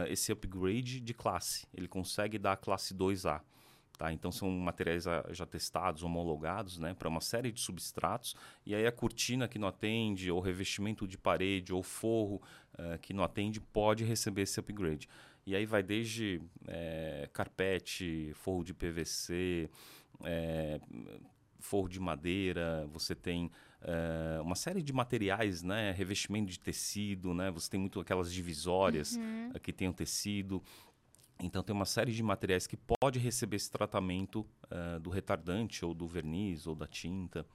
Esse upgrade de classe. Ele consegue dar a classe 2A. Tá? Então são materiais já testados, homologados né, para uma série de substratos. E aí a cortina que não atende, ou revestimento de parede, ou forro uh, que não atende, pode receber esse upgrade. E aí vai desde é, carpete, forro de PVC, é, forro de madeira, você tem é, uma série de materiais, né? Revestimento de tecido, né? Você tem muito aquelas divisórias uhum. que tem o tecido. Então tem uma série de materiais que pode receber esse tratamento uh, do retardante ou do verniz ou da tinta.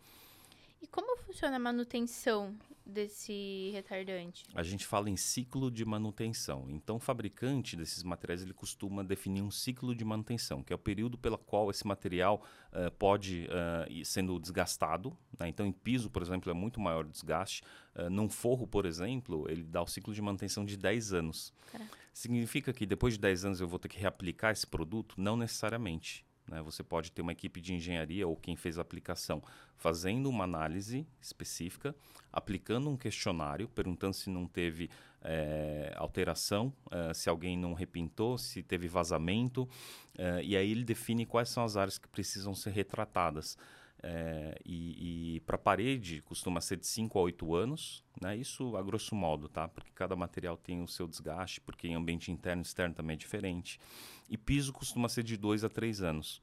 E como funciona a manutenção desse retardante?
A gente fala em ciclo de manutenção. Então, o fabricante desses materiais ele costuma definir um ciclo de manutenção, que é o período pelo qual esse material uh, pode uh, ir sendo desgastado. Né? Então, em piso, por exemplo, é muito maior o desgaste. Uh, num forro, por exemplo, ele dá o ciclo de manutenção de 10 anos. Caraca. Significa que depois de 10 anos eu vou ter que reaplicar esse produto? Não necessariamente. Né? Você pode ter uma equipe de engenharia ou quem fez a aplicação fazendo uma análise específica, aplicando um questionário, perguntando se não teve é, alteração, é, se alguém não repintou, se teve vazamento, é, e aí ele define quais são as áreas que precisam ser retratadas. É, e, e para parede costuma ser de 5 a 8 anos, né? isso a grosso modo, tá? porque cada material tem o seu desgaste, porque em ambiente interno e externo também é diferente. E piso costuma ser de 2 a 3 anos.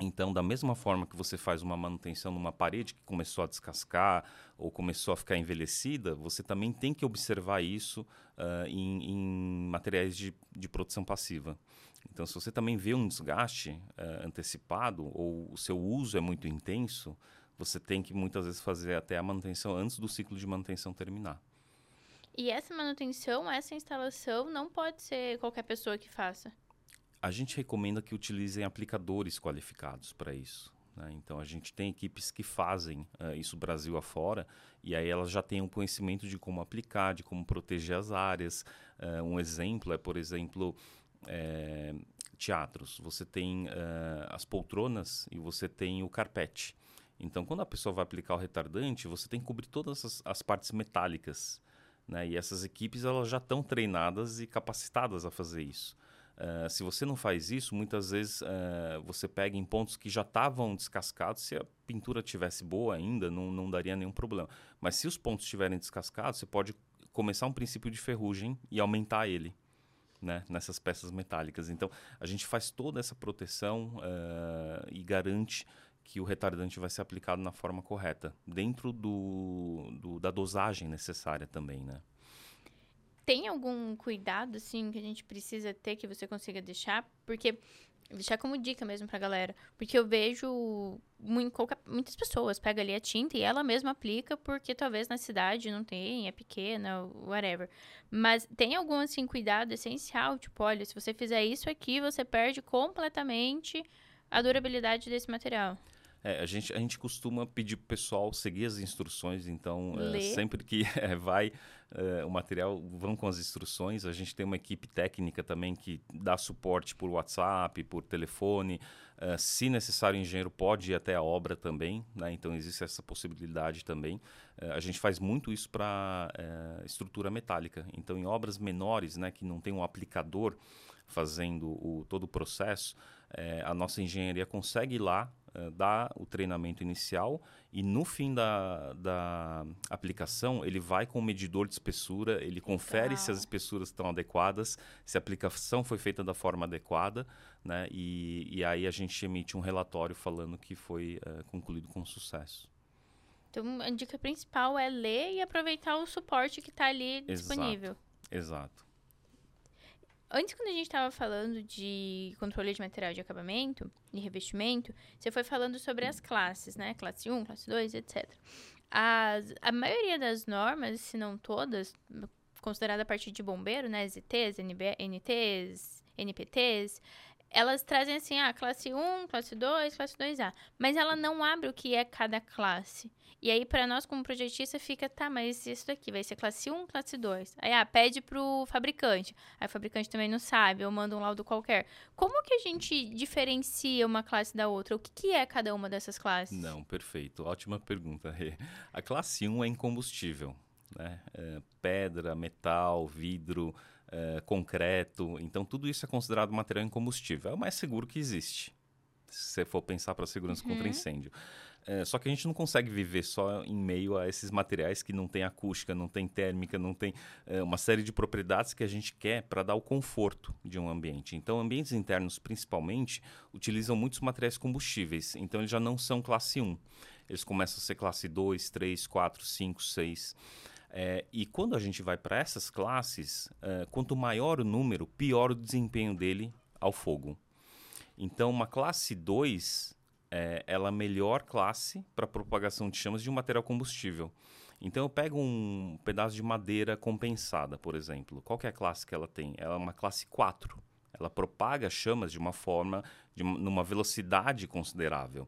Então, da mesma forma que você faz uma manutenção numa parede que começou a descascar ou começou a ficar envelhecida, você também tem que observar isso uh, em, em, materiais de, de produção passiva. Então, se você também vê um desgaste uh, antecipado ou o seu uso é muito intenso, você tem que muitas vezes fazer até a manutenção antes do ciclo de manutenção terminar.
E essa manutenção, essa instalação, não pode ser qualquer pessoa que faça?
A gente recomenda que utilizem aplicadores qualificados para isso. Né? Então, a gente tem equipes que fazem uh, isso Brasil afora, e aí elas já têm um conhecimento de como aplicar, de como proteger as áreas. Uh, um exemplo é, por exemplo, é, teatros, você tem uh, as poltronas e você tem o carpete. Então, quando a pessoa vai aplicar o retardante, você tem que cobrir todas as, as partes metálicas. Né? E essas equipes elas já estão treinadas e capacitadas a fazer isso. Uh, se você não faz isso, muitas vezes uh, você pega em pontos que já estavam descascados. Se a pintura tivesse boa ainda, não, não daria nenhum problema. Mas se os pontos estiverem descascados, você pode começar um princípio de ferrugem e aumentar ele né, nessas peças metálicas. Então, a gente faz toda essa proteção uh, e garante que o retardante vai ser aplicado na forma correta, dentro do, do, da dosagem necessária também, né?
Tem algum cuidado, assim, que a gente precisa ter que você consiga deixar? Porque deixar como dica mesmo pra galera. Porque eu vejo muitas pessoas pegam ali a tinta e ela mesma aplica, porque talvez na cidade não tem, é pequena, whatever. Mas tem algum, assim, cuidado essencial? Tipo, olha, se você fizer isso aqui, você perde completamente a durabilidade desse material.
É, a, gente, a gente costuma pedir pro pessoal seguir as instruções, então é, sempre que é, vai é, o material, vão com as instruções. A gente tem uma equipe técnica também que dá suporte por WhatsApp, por telefone. É, se necessário, o engenheiro pode ir até a obra também, né? então existe essa possibilidade também. É, a gente faz muito isso para estrutura metálica. Então, em obras menores, né, que não tem um aplicador fazendo o, todo o processo, a nossa engenharia consegue ir lá uh, dá o treinamento inicial e no fim da, da aplicação ele vai com o medidor de espessura, ele confere se as espessuras estão adequadas, se a aplicação foi feita da forma adequada, né? E, e aí a gente emite um relatório falando que foi uh, concluído com sucesso.
Então a dica principal é ler e aproveitar o suporte que está ali
Exato.
disponível.
Exato.
Antes, quando a gente estava falando de controle de material de acabamento e revestimento, você foi falando sobre as classes, né? Classe 1, classe 2, etc. As, a maioria das normas, se não todas, considerada a partir de bombeiro, né? ZTs, NB, NTs, NPTs, elas trazem assim, ah, classe 1, classe 2, classe 2A. Mas ela não abre o que é cada classe. E aí, para nós, como projetista, fica, tá, mas isso daqui vai ser classe 1, classe 2. Aí, ah, pede pro fabricante. Aí o fabricante também não sabe, ou manda um laudo qualquer. Como que a gente diferencia uma classe da outra? O que, que é cada uma dessas classes?
Não, perfeito. Ótima pergunta, Rê. A classe 1 é incombustível. Né? É, pedra, metal, vidro, é, concreto. Então, tudo isso é considerado material incombustível. É o mais seguro que existe, se você for pensar para segurança uhum. contra incêndio. É, só que a gente não consegue viver só em meio a esses materiais que não tem acústica, não tem térmica, não tem é, uma série de propriedades que a gente quer para dar o conforto de um ambiente. Então, ambientes internos, principalmente, utilizam muitos materiais combustíveis. Então, eles já não são classe 1. Eles começam a ser classe 2, 3, 4, 5, 6. É, e quando a gente vai para essas classes, é, quanto maior o número, pior o desempenho dele ao fogo. Então, uma classe 2 é, ela é a melhor classe para propagação de chamas de um material combustível. Então eu pego um pedaço de madeira compensada, por exemplo. Qual é a classe que ela tem? Ela é uma classe 4. Ela propaga chamas de uma forma, de numa velocidade considerável.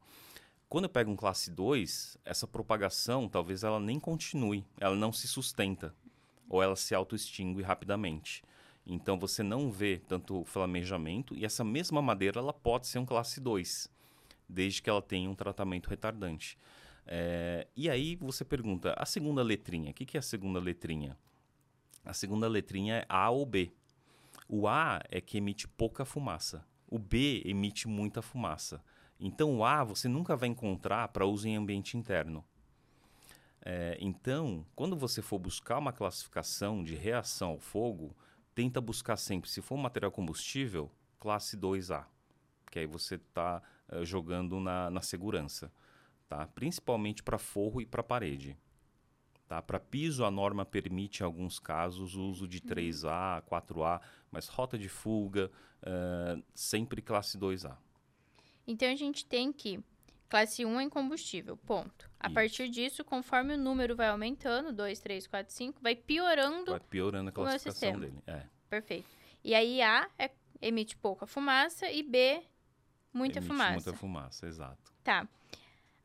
Quando eu pego um classe 2, essa propagação talvez ela nem continue, ela não se sustenta ou ela se auto-extingue rapidamente. Então você não vê tanto flamejamento e essa mesma madeira ela pode ser um classe 2 desde que ela tenha um tratamento retardante. É, e aí você pergunta, a segunda letrinha, o que, que é a segunda letrinha? A segunda letrinha é A ou B. O A é que emite pouca fumaça. O B emite muita fumaça. Então o A você nunca vai encontrar para uso em ambiente interno. É, então, quando você for buscar uma classificação de reação ao fogo, tenta buscar sempre, se for um material combustível, classe 2A. Que aí você está uh, jogando na, na segurança, tá? principalmente para forro e para parede. Tá? Para piso, a norma permite, em alguns casos, o uso de 3A, 4A, mas rota de fuga, uh, sempre classe 2A.
Então, a gente tem que classe 1 em combustível, ponto. A Isso. partir disso, conforme o número vai aumentando, 2, 3, 4, 5, vai piorando
Vai piorando a classificação dele. É.
Perfeito. E aí A é, emite pouca fumaça e B Muita
Emite
fumaça.
Muita fumaça, exato.
Tá.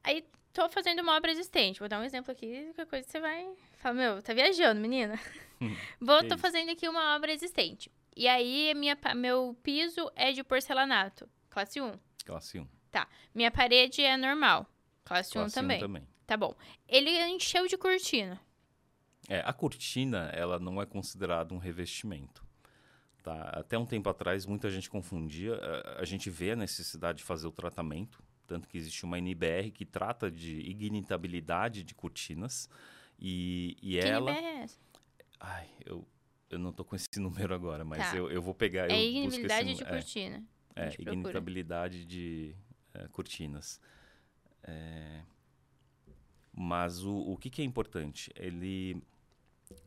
Aí tô fazendo uma obra existente. Vou dar um exemplo aqui, qualquer coisa você vai. Fala, meu, tá viajando, menina. Vou, tô fazendo aqui uma obra existente. E aí, minha, meu piso é de porcelanato, classe 1.
Classe 1.
Tá. Minha parede é normal, classe, classe 1 também. 1 também. Tá bom. Ele encheu de cortina.
É, a cortina, ela não é considerada um revestimento. Tá? Até um tempo atrás, muita gente confundia. A, a gente vê a necessidade de fazer o tratamento, tanto que existe uma NBR que trata de ignitabilidade de cortinas. E, e
que
ela.
NBR é essa?
Ai, eu, eu não tô com esse número agora, mas tá. eu, eu vou pegar.
É ignitabilidade de cortina.
É, é ignitabilidade de é, cortinas. É, mas o, o que, que é importante? Ele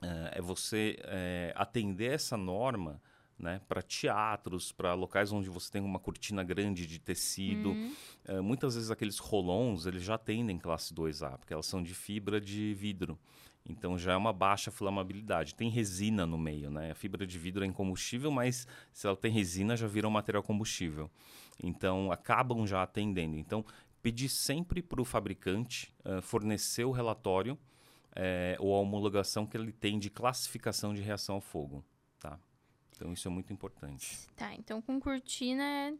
é, é você é, atender essa norma né, para teatros, para locais onde você tem uma cortina grande de tecido. Uhum. É, muitas vezes aqueles rolons eles já atendem classe 2A, porque elas são de fibra de vidro. Então já é uma baixa flamabilidade. Tem resina no meio, né? A fibra de vidro é incombustível, mas se ela tem resina já vira um material combustível. Então acabam já atendendo. Então pedir sempre para o fabricante uh, fornecer o relatório é, ou a homologação que ele tem de classificação de reação ao fogo, tá? Então isso é muito importante.
Tá, então com cortina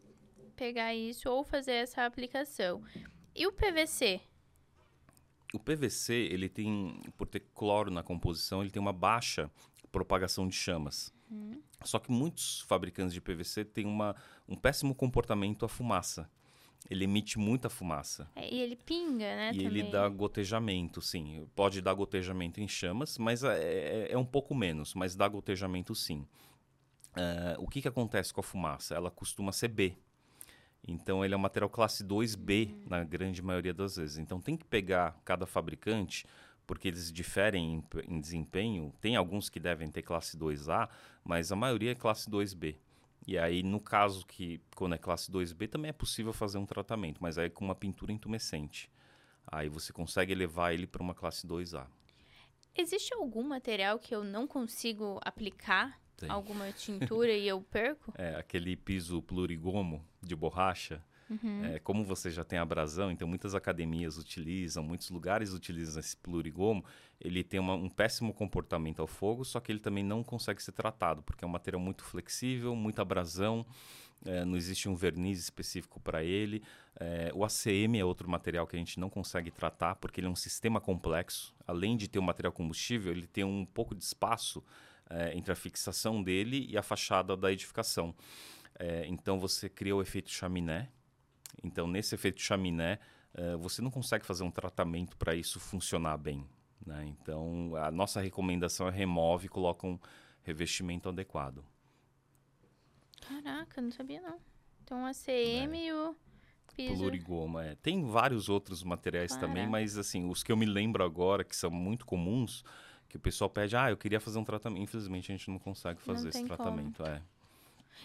pegar isso ou fazer essa aplicação. E o PVC?
O PVC, ele tem, por ter cloro na composição, ele tem uma baixa propagação de chamas. Uhum. Só que muitos fabricantes de PVC têm uma, um péssimo comportamento à fumaça ele emite muita fumaça.
É, e ele pinga, né?
E
também.
ele dá gotejamento, sim. Pode dar gotejamento em chamas, mas é, é, é um pouco menos, mas dá gotejamento sim. Uh, o que, que acontece com a fumaça? Ela costuma ser B. Então ele é um material classe 2B uhum. na grande maioria das vezes. Então tem que pegar cada fabricante, porque eles diferem em, em desempenho. Tem alguns que devem ter classe 2A, mas a maioria é classe 2B. E aí, no caso que, quando é classe 2B, também é possível fazer um tratamento, mas aí com uma pintura intumescente. Aí você consegue elevar ele para uma classe 2A.
Existe algum material que eu não consigo aplicar? Tem. Alguma tintura e eu perco?
É, aquele piso plurigomo de borracha, Uhum. É, como você já tem abrasão, então muitas academias utilizam, muitos lugares utilizam esse plurigomo, ele tem uma, um péssimo comportamento ao fogo, só que ele também não consegue ser tratado, porque é um material muito flexível, muita abrasão, é, não existe um verniz específico para ele. É, o ACM é outro material que a gente não consegue tratar, porque ele é um sistema complexo. Além de ter um material combustível, ele tem um pouco de espaço é, entre a fixação dele e a fachada da edificação. É, então você cria o efeito chaminé, então, nesse efeito chaminé, uh, você não consegue fazer um tratamento para isso funcionar bem. Né? Então, a nossa recomendação é remove e coloca um revestimento adequado.
Caraca, não sabia não. Então, a CM é. e o piso...
Plurigoma, é. Tem vários outros materiais Caraca. também, mas assim, os que eu me lembro agora, que são muito comuns, que o pessoal pede, ah, eu queria fazer um tratamento. Infelizmente, a gente não consegue fazer não esse tratamento. Como. É.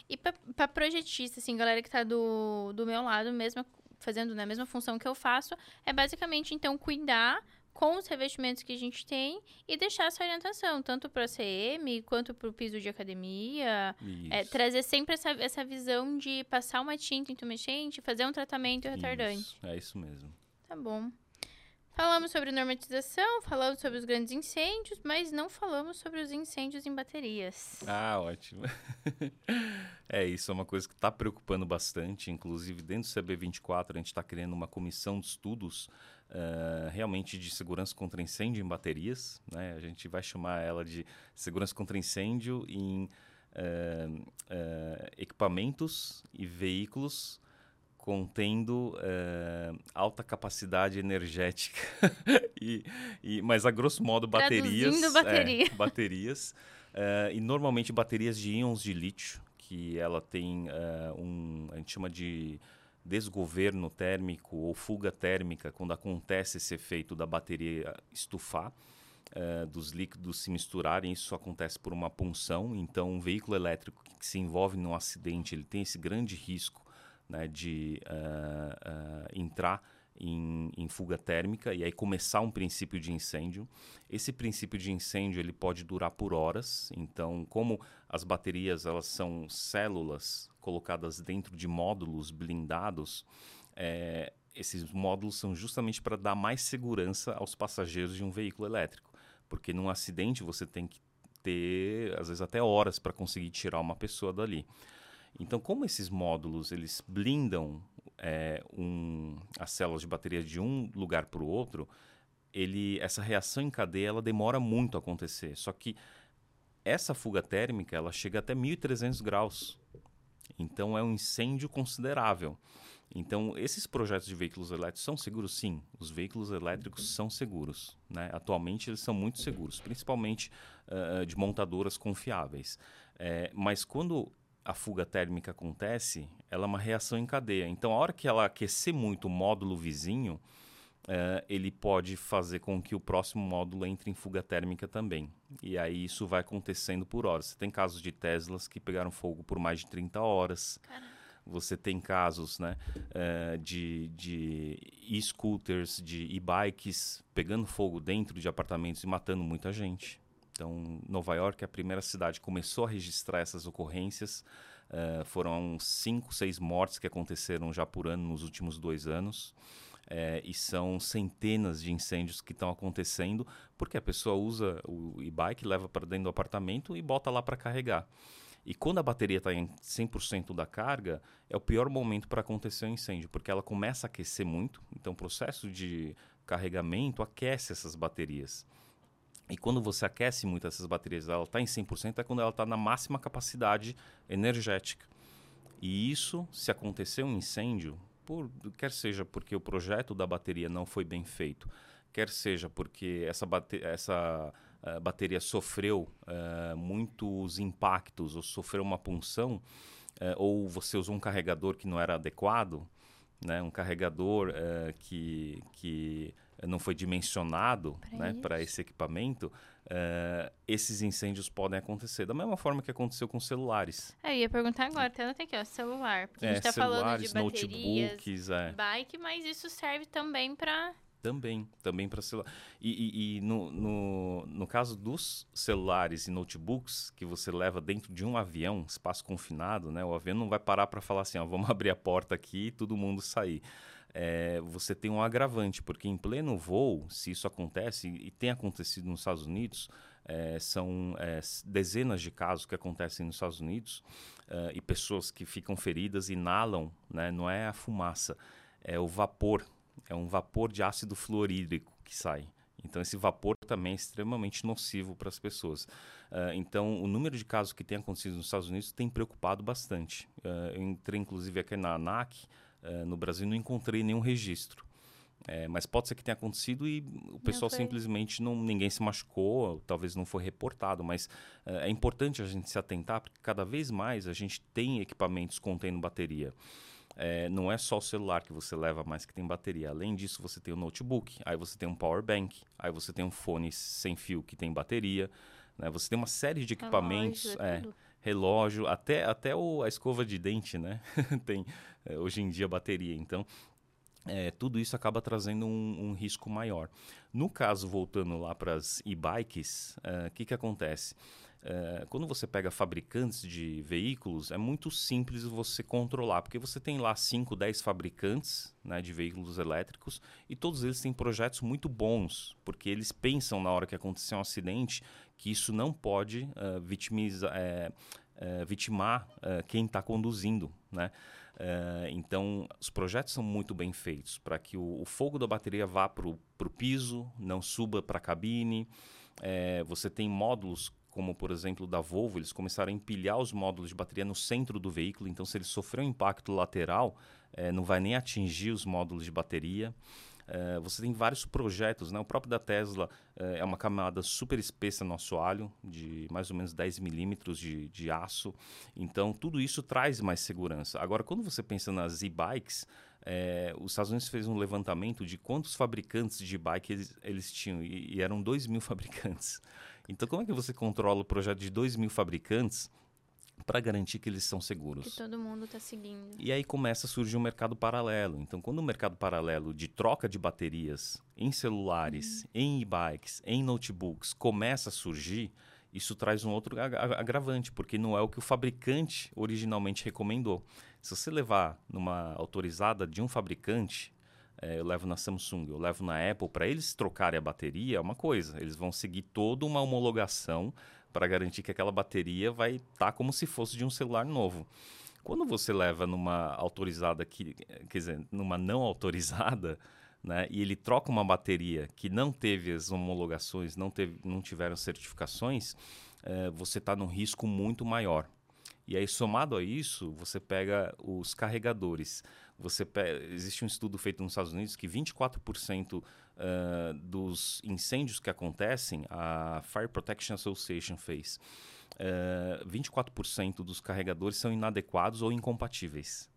E para projetista, assim, galera que tá do, do meu lado, mesmo fazendo né, a mesma função que eu faço, é basicamente, então, cuidar com os revestimentos que a gente tem e deixar essa orientação, tanto para a CM quanto para o piso de academia. É, trazer sempre essa, essa visão de passar uma tinta intumescente, fazer um tratamento retardante.
Isso, é isso mesmo.
Tá bom. Falamos sobre normatização, falamos sobre os grandes incêndios, mas não falamos sobre os incêndios em baterias.
Ah, ótimo. é, isso é uma coisa que está preocupando bastante. Inclusive, dentro do CB24, a gente está criando uma comissão de estudos uh, realmente de segurança contra incêndio em baterias. Né? A gente vai chamar ela de segurança contra incêndio em uh, uh, equipamentos e veículos contendo uh, alta capacidade energética e, e, mas a grosso modo baterias
bateria.
é, baterias uh, e normalmente baterias de íons de lítio que ela tem uh, um a gente chama de desgoverno térmico ou fuga térmica quando acontece esse efeito da bateria estufar dos líquidos se misturarem isso acontece por uma punção então um veículo elétrico que se envolve num acidente ele tem esse grande risco né, de uh, uh, entrar em, em, fuga térmica e aí começar um princípio de incêndio. Esse princípio de incêndio ele pode durar por horas. Então, como as baterias elas são células colocadas dentro de módulos blindados, é, esses módulos são justamente para dar mais segurança aos passageiros de um veículo elétrico, porque num acidente você tem que ter, às vezes, até horas para conseguir tirar uma pessoa dali. Então, como esses módulos eles blindam é, um, as células de bateria de um lugar para o outro, ele, essa reação em cadeia ela demora muito a acontecer. Só que essa fuga térmica ela chega até 1.300 graus. Então é um incêndio considerável. Então, esses projetos de veículos elétricos são seguros? Sim, os veículos elétricos são seguros. Né? Atualmente, eles são muito seguros, principalmente uh, de montadoras confiáveis. É, mas quando a fuga térmica acontece, ela é uma reação em cadeia. Então, a hora que ela aquecer muito o módulo vizinho, uh, ele pode fazer com que o próximo módulo entre em fuga térmica também. E aí isso vai acontecendo por horas. Você tem casos de Teslas que pegaram fogo por mais de 30 horas.
Caramba.
Você tem casos né, uh, de, de e-scooters, de e-bikes pegando fogo dentro de apartamentos e matando muita gente. Então, Nova York é a primeira cidade que começou a registrar essas ocorrências. Uh, foram cinco, seis mortes que aconteceram já por ano nos últimos dois anos. É, e são centenas de incêndios que estão acontecendo porque a pessoa usa o e-bike, leva para dentro do apartamento e bota lá para carregar. E quando a bateria está em 100% da carga, é o pior momento para acontecer o um incêndio, porque ela começa a aquecer muito. Então, o processo de carregamento aquece essas baterias. E quando você aquece muito essas baterias, ela está em 100%, é quando ela está na máxima capacidade energética. E isso, se acontecer um incêndio, por, quer seja porque o projeto da bateria não foi bem feito, quer seja porque essa, bate essa uh, bateria sofreu uh, muitos impactos ou sofreu uma punção, uh, ou você usou um carregador que não era adequado, né, um carregador que, que não foi dimensionado para né, esse equipamento, uh, esses incêndios podem acontecer. Da mesma forma que aconteceu com celulares.
É, eu ia perguntar agora, até tem aqui, ó, celular. Porque é, a gente está falando de baterias, notebooks, é. bike, mas isso serve também para
também, também para celular. E, e, e no, no, no, caso dos celulares e notebooks que você leva dentro de um avião, espaço confinado, né? O avião não vai parar para falar assim, ó, vamos abrir a porta aqui e todo mundo sair é, você tem um agravante, porque em pleno voo, se isso acontece, e tem acontecido nos Estados Unidos, é, são é, dezenas de casos que acontecem nos Estados Unidos, e pessoas que ficam feridas inalam, né, não é a fumaça, é o vapor, é um vapor de ácido fluorídrico que sai. Então, esse vapor também é extremamente nocivo para as pessoas. Uh, então, o número de casos que tem acontecido nos Estados Unidos tem preocupado bastante. Uh, eu entrei, inclusive, aqui na ANAC, Uh, no Brasil não encontrei nenhum registro. É, mas pode ser que tenha acontecido e o pessoal não simplesmente não ninguém se machucou, talvez não foi reportado, mas uh, é importante a gente se atentar porque cada vez mais a gente tem equipamentos contendo bateria. É, não é só o celular que você leva mais que tem bateria. Além disso, você tem o notebook, aí você tem um power bank, aí você tem um fone sem fio que tem bateria, né? Você tem uma série de equipamentos, relógio, é, é relógio até, até o, a escova de dente, né? tem é, hoje em dia bateria. Então, é, tudo isso acaba trazendo um, um, risco maior. No caso, voltando lá para as e-bikes, o é, que, que acontece? É, quando você pega fabricantes de veículos, é muito simples você controlar, porque você tem lá 5, 10 fabricantes né, de veículos elétricos e todos eles têm projetos muito bons, porque eles pensam na hora que acontecer um acidente que isso não pode uh, vitimizar, é, é, vitimar uh, quem está conduzindo. Né? Uh, então, os projetos são muito bem feitos para que o, o, fogo da bateria vá para o piso, não suba para a cabine. É, você tem módulos como por exemplo da Volvo, eles começaram a empilhar os módulos de bateria no centro do veículo, então se ele sofrer um impacto lateral, não vai nem atingir os módulos de bateria. É, você tem vários projetos, né? o próprio da Tesla é, é uma camada super espessa no assoalho, de mais ou menos 10 milímetros de, de aço, então tudo isso traz mais segurança. Agora, quando você pensa nas e-bikes, é, os Estados Unidos fez um levantamento de quantos fabricantes de bike eles, eles tinham, e, e eram 2 mil fabricantes. Então, como é que você controla o projeto de 2 mil fabricantes para garantir que eles são seguros.
Que todo mundo está seguindo.
E aí começa a surgir um mercado paralelo. Então, quando o mercado paralelo de troca de baterias em celulares, uhum. em e-bikes, em notebooks começa a surgir, isso traz um outro agravante, porque não é o que o fabricante originalmente recomendou. Se você levar numa autorizada de um fabricante, é, eu levo na Samsung, eu levo na Apple, para eles trocarem a bateria é uma coisa. Eles vão seguir toda uma homologação para garantir que aquela bateria vai estar tá como se fosse de um celular novo. Quando você leva numa autorizada, que, quer dizer, numa não autorizada, né, e ele troca uma bateria que não teve as homologações, não, teve, não tiveram certificações, é, você está num risco muito maior. E aí, somado a isso, você pega os carregadores. Você existe um estudo feito nos Estados Unidos que 24% uh, dos incêndios que acontecem, a Fire Protection Association fez, uh, 24% dos carregadores são inadequados ou incompatíveis.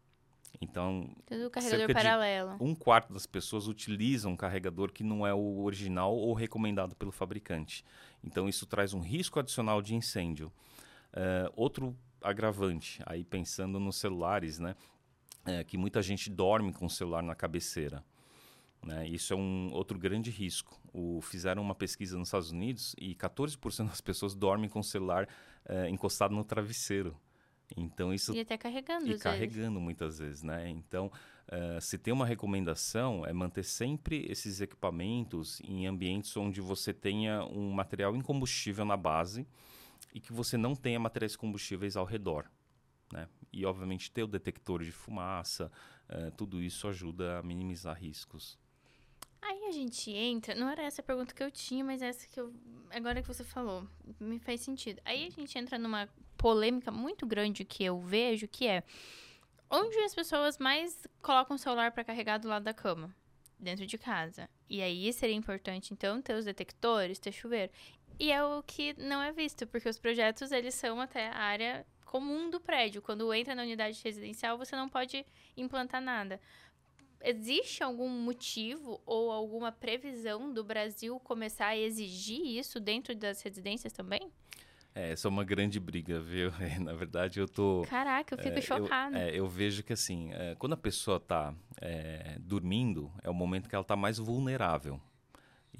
Então,
Tudo carregador paralelo.
um quarto das pessoas utilizam um carregador que não é o original ou recomendado pelo fabricante. Então, isso traz um risco adicional de incêndio. Uh, outro agravante, aí pensando nos celulares, né? É, que muita gente dorme com o celular na cabeceira. Né? Isso é um outro grande risco. O, fizeram uma pesquisa nos Estados Unidos e 14% das pessoas dormem com o celular é, encostado no travesseiro. Então isso
e até carregando
e carregando vezes. muitas vezes, né? Então uh, se tem uma recomendação é manter sempre esses equipamentos em ambientes onde você tenha um material incombustível na base e que você não tenha materiais combustíveis ao redor. Né? E, obviamente, ter o detector de fumaça, uh, tudo isso ajuda a minimizar riscos.
Aí a gente entra, não era essa a pergunta que eu tinha, mas essa que eu. Agora que você falou, me faz sentido. Aí a gente entra numa polêmica muito grande que eu vejo, que é onde as pessoas mais colocam o celular para carregar do lado da cama? Dentro de casa. E aí seria importante, então, ter os detectores, ter chuveiro. E é o que não é visto, porque os projetos, eles são até a área comum do prédio. Quando entra na unidade residencial, você não pode implantar nada. Existe algum motivo ou alguma previsão do Brasil começar a exigir isso dentro das residências também?
É, essa é uma grande briga, viu? Na verdade, eu tô.
Caraca, eu fico é, chocada.
Eu, é, eu, vejo que, assim, é, quando a pessoa está é, dormindo, é o momento que ela está mais vulnerável.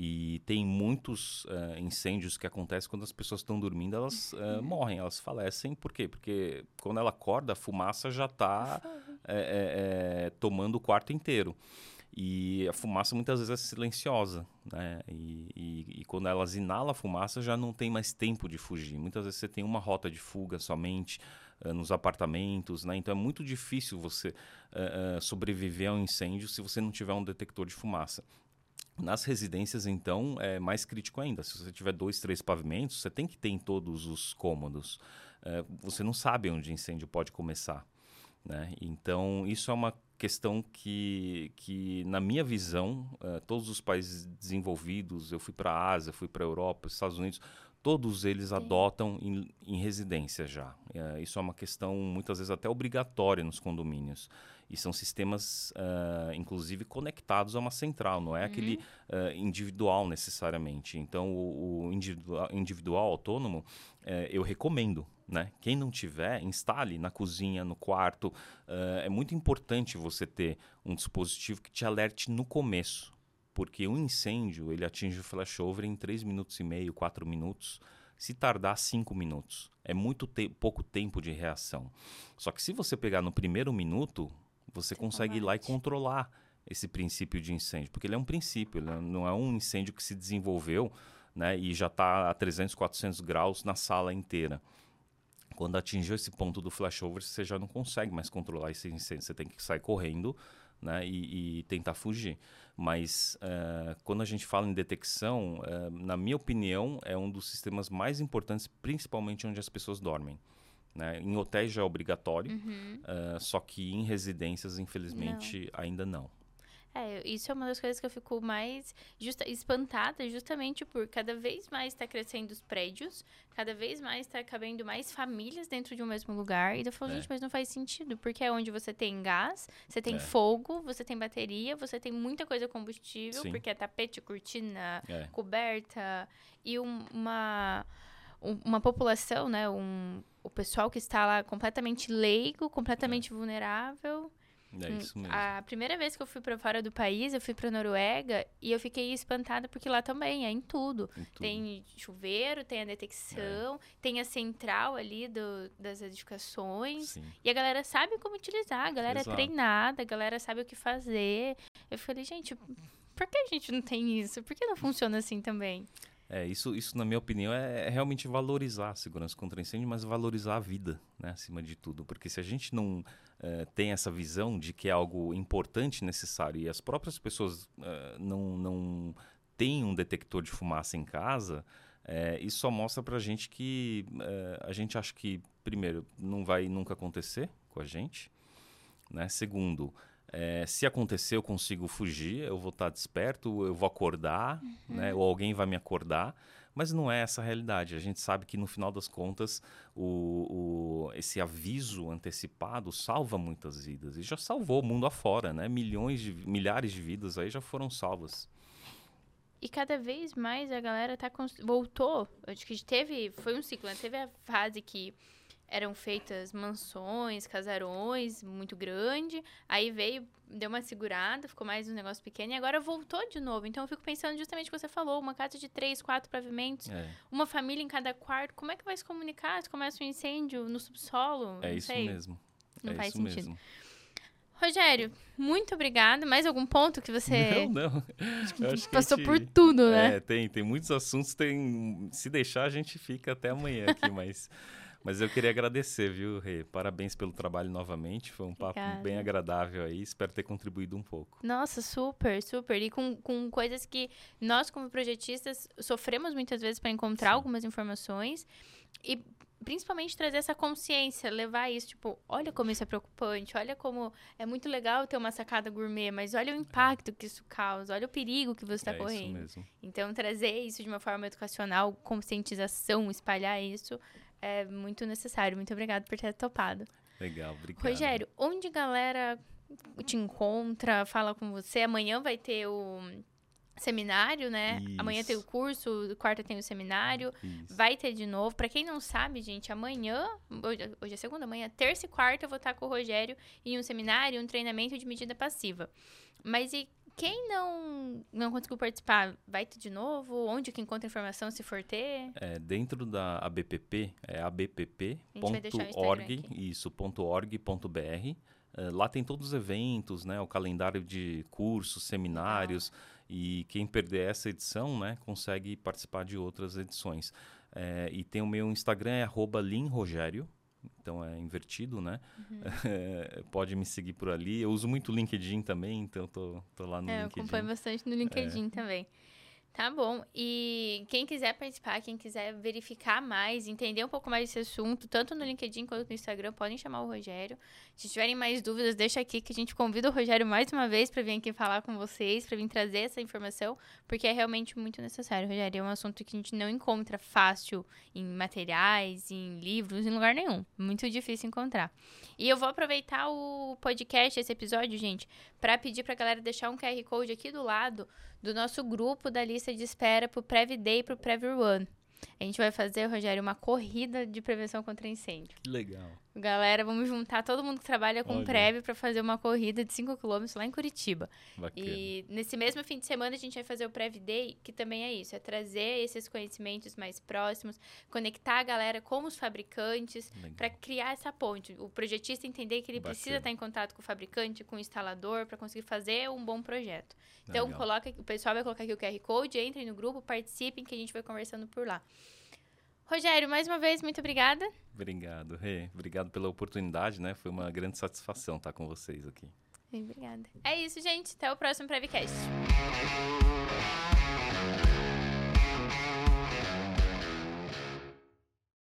E tem muitos uh, incêndios que acontecem quando as pessoas estão dormindo, elas uh, morrem, elas falecem. Por quê? Porque quando ela acorda, a fumaça já está é, é, tomando o quarto inteiro. E a fumaça muitas vezes é silenciosa, né? E, e, e, quando elas inalam a fumaça, já não tem mais tempo de fugir. Muitas vezes você tem uma rota de fuga somente uh, nos apartamentos, né? Então é muito difícil você sobreviver a um incêndio se você não tiver um detector de fumaça. Nas residências, então, é mais crítico ainda. Se você tiver dois, três pavimentos, você tem que ter em todos os cômodos. É, você não sabe onde incêndio pode começar. Né? Então, isso é uma questão que, que na minha visão, é, todos os países desenvolvidos, eu fui para a Ásia, fui para a Europa, Estados Unidos, todos eles adotam em, em residência já. É, isso é uma questão, muitas vezes, até obrigatória nos condomínios. E são sistemas, uh, inclusive, conectados a uma central, não é uhum. aquele uh, individual necessariamente. Então, o, o individual, individual, autônomo, uh, eu recomendo. Né? Quem não tiver, instale na cozinha, no quarto. é muito importante você ter um dispositivo que te alerte no começo, porque um incêndio ele atinge o flashover em 3 minutos e meio, 4 minutos se tardar 5 minutos. É muito te pouco tempo de reação. Só que se você pegar no primeiro minuto, você consegue ir lá e controlar esse princípio de incêndio, porque ele é um princípio, ele não é um incêndio que se desenvolveu né, e já está a 300, 400 graus na sala inteira. Quando atingiu esse ponto do flashover, você já não consegue mais controlar esse incêndio, você tem que sair correndo né, e, e, tentar fugir. Mas uh, quando a gente fala em detecção, uh, na minha opinião, é um dos sistemas mais importantes, principalmente onde as pessoas dormem. Né? Em hotéis já é obrigatório, uhum. uh, só que em residências, infelizmente, não. ainda não.
É, isso é uma das coisas que eu fico mais justa, espantada, justamente por cada vez mais está crescendo os prédios, cada vez mais está cabendo mais famílias dentro de um mesmo lugar. E eu falo, é. gente, mas não faz sentido, porque é onde você tem gás, você tem é. fogo, você tem bateria, você tem muita coisa combustível, Sim. porque é tapete, cortina, é. coberta, e um, uma uma população, né, um, o pessoal que está lá completamente leigo, completamente é. vulnerável.
É isso mesmo.
A primeira vez que eu fui para fora do país, eu fui para Noruega e eu fiquei espantada porque lá também é em tudo. Em tudo. Tem chuveiro, tem a detecção, é. tem a central ali do, das edificações. Sim. E a galera sabe como utilizar, a galera é Exato. é treinada, a galera sabe o que fazer. Eu falei, gente, por que a gente não tem isso? Por que não funciona assim também?
É, isso, isso, na minha opinião, é, é, realmente valorizar a segurança contra incêndio, mas valorizar a vida, né, acima de tudo. Porque se a gente não é, tem essa visão de que é algo importante, necessário, e as próprias pessoas é, não, não têm um detector de fumaça em casa, é, isso só mostra para a gente que é, a gente acha que, primeiro, não vai nunca acontecer com a gente. Né? Segundo, é, se acontecer, eu consigo fugir, eu vou estar desperto, eu vou acordar, uhum. né? ou alguém vai me acordar. Mas não é essa a realidade. A gente sabe que, no final das contas, o, o, esse aviso antecipado salva muitas vidas. E já salvou o mundo afora, né? Milhões de, milhares de vidas aí já foram salvas.
E cada vez mais a galera tá voltou. Acho que teve. Foi um ciclo, né? Teve a fase que eram feitas mansões, casarões muito grande. Aí veio, deu uma segurada, ficou mais um negócio pequeno e agora voltou de novo. Então eu fico pensando justamente o que você falou, uma casa de três, quatro pavimentos, é. uma família em cada quarto. Como é que vai se comunicar se começa um incêndio no subsolo?
É isso sei. mesmo.
Não
é
faz
isso
sentido.
Mesmo.
Rogério, muito obrigada. Mais algum ponto que você.
Não, não.
Passou
gente...
por tudo, né?
É, tem, tem muitos assuntos. Tem... Se deixar, a gente fica até amanhã aqui, mas. Mas eu queria agradecer, viu, Rê? Parabéns pelo trabalho novamente. Foi um papo Obrigada. bem agradável aí. Espero ter contribuído um pouco.
Nossa, super, super. E com, com coisas que nós, como projetistas, sofremos muitas vezes para encontrar Sim. algumas informações. E principalmente trazer essa consciência, levar isso, tipo, olha como isso é preocupante, olha como é muito legal ter uma sacada gourmet, mas olha o impacto que isso causa, olha o perigo que você está
é
correndo.
Isso mesmo.
Então, trazer isso de uma forma educacional, conscientização, espalhar isso, é muito necessário. Muito obrigada por ter topado.
Legal, obrigado.
Rogério, onde a galera te encontra, fala com você? Amanhã vai ter o seminário, né? Isso. Amanhã tem o curso, quarta tem o seminário. Isso. Vai ter de novo. Para quem não sabe, gente, amanhã, hoje é segunda, amanhã, terça e quarta eu vou estar com o Rogério em um seminário, um treinamento de medida passiva. Mas e quem não, não conseguiu participar, vai ter de novo? Onde que encontra informação se for ter?
É, dentro da ABPP, é abpp.org, isso, .org.br. É, lá tem todos os eventos, né, o calendário de cursos, seminários, e quem perder essa edição, né, consegue participar de outras edições. É, e tem o meu Instagram, é linrogério, então é invertido, né? Uhum. É, pode me seguir por ali. Eu uso muito o LinkedIn também, então tô, tô lá no
é,
LinkedIn.
Eu acompanho bastante no LinkedIn é. também. Tá bom. E quem quiser participar, quem quiser verificar mais, entender um pouco mais desse assunto, tanto no LinkedIn quanto no Instagram, podem chamar o Rogério. Se tiverem mais dúvidas, deixa aqui que a gente convida o Rogério mais uma vez para vir aqui falar com vocês, para vir trazer essa informação, porque é realmente muito necessário, Rogério. É um assunto que a gente não encontra fácil em materiais, em livros, em lugar nenhum. Muito difícil encontrar. E eu vou aproveitar o podcast, esse episódio, gente, para pedir para a galera deixar um QR Code aqui do lado do nosso grupo da lista de espera para o Prev Day e para o Prev One. A gente vai fazer, Rogério, uma corrida de prevenção contra incêndio.
Legal.
Galera, vamos juntar todo mundo que trabalha com Olha. para fazer uma corrida de 5 km lá em Curitiba. Bacana. E nesse mesmo fim de semana a gente vai fazer o Prev Day, que também é isso, é trazer esses conhecimentos mais próximos, conectar a galera com os fabricantes para criar essa ponte. O projetista entender que ele Bacana. precisa estar em contato com o fabricante, com o instalador para conseguir fazer um bom projeto. Então, coloca, o pessoal vai colocar aqui o QR Code, entrem no grupo, participem que a gente vai conversando por lá. Rogério, mais uma vez, muito obrigada.
Obrigado, Rê. Obrigado pela oportunidade, né? Foi uma grande satisfação estar com vocês aqui.
Obrigada. É isso, gente. Até o próximo Prevcast.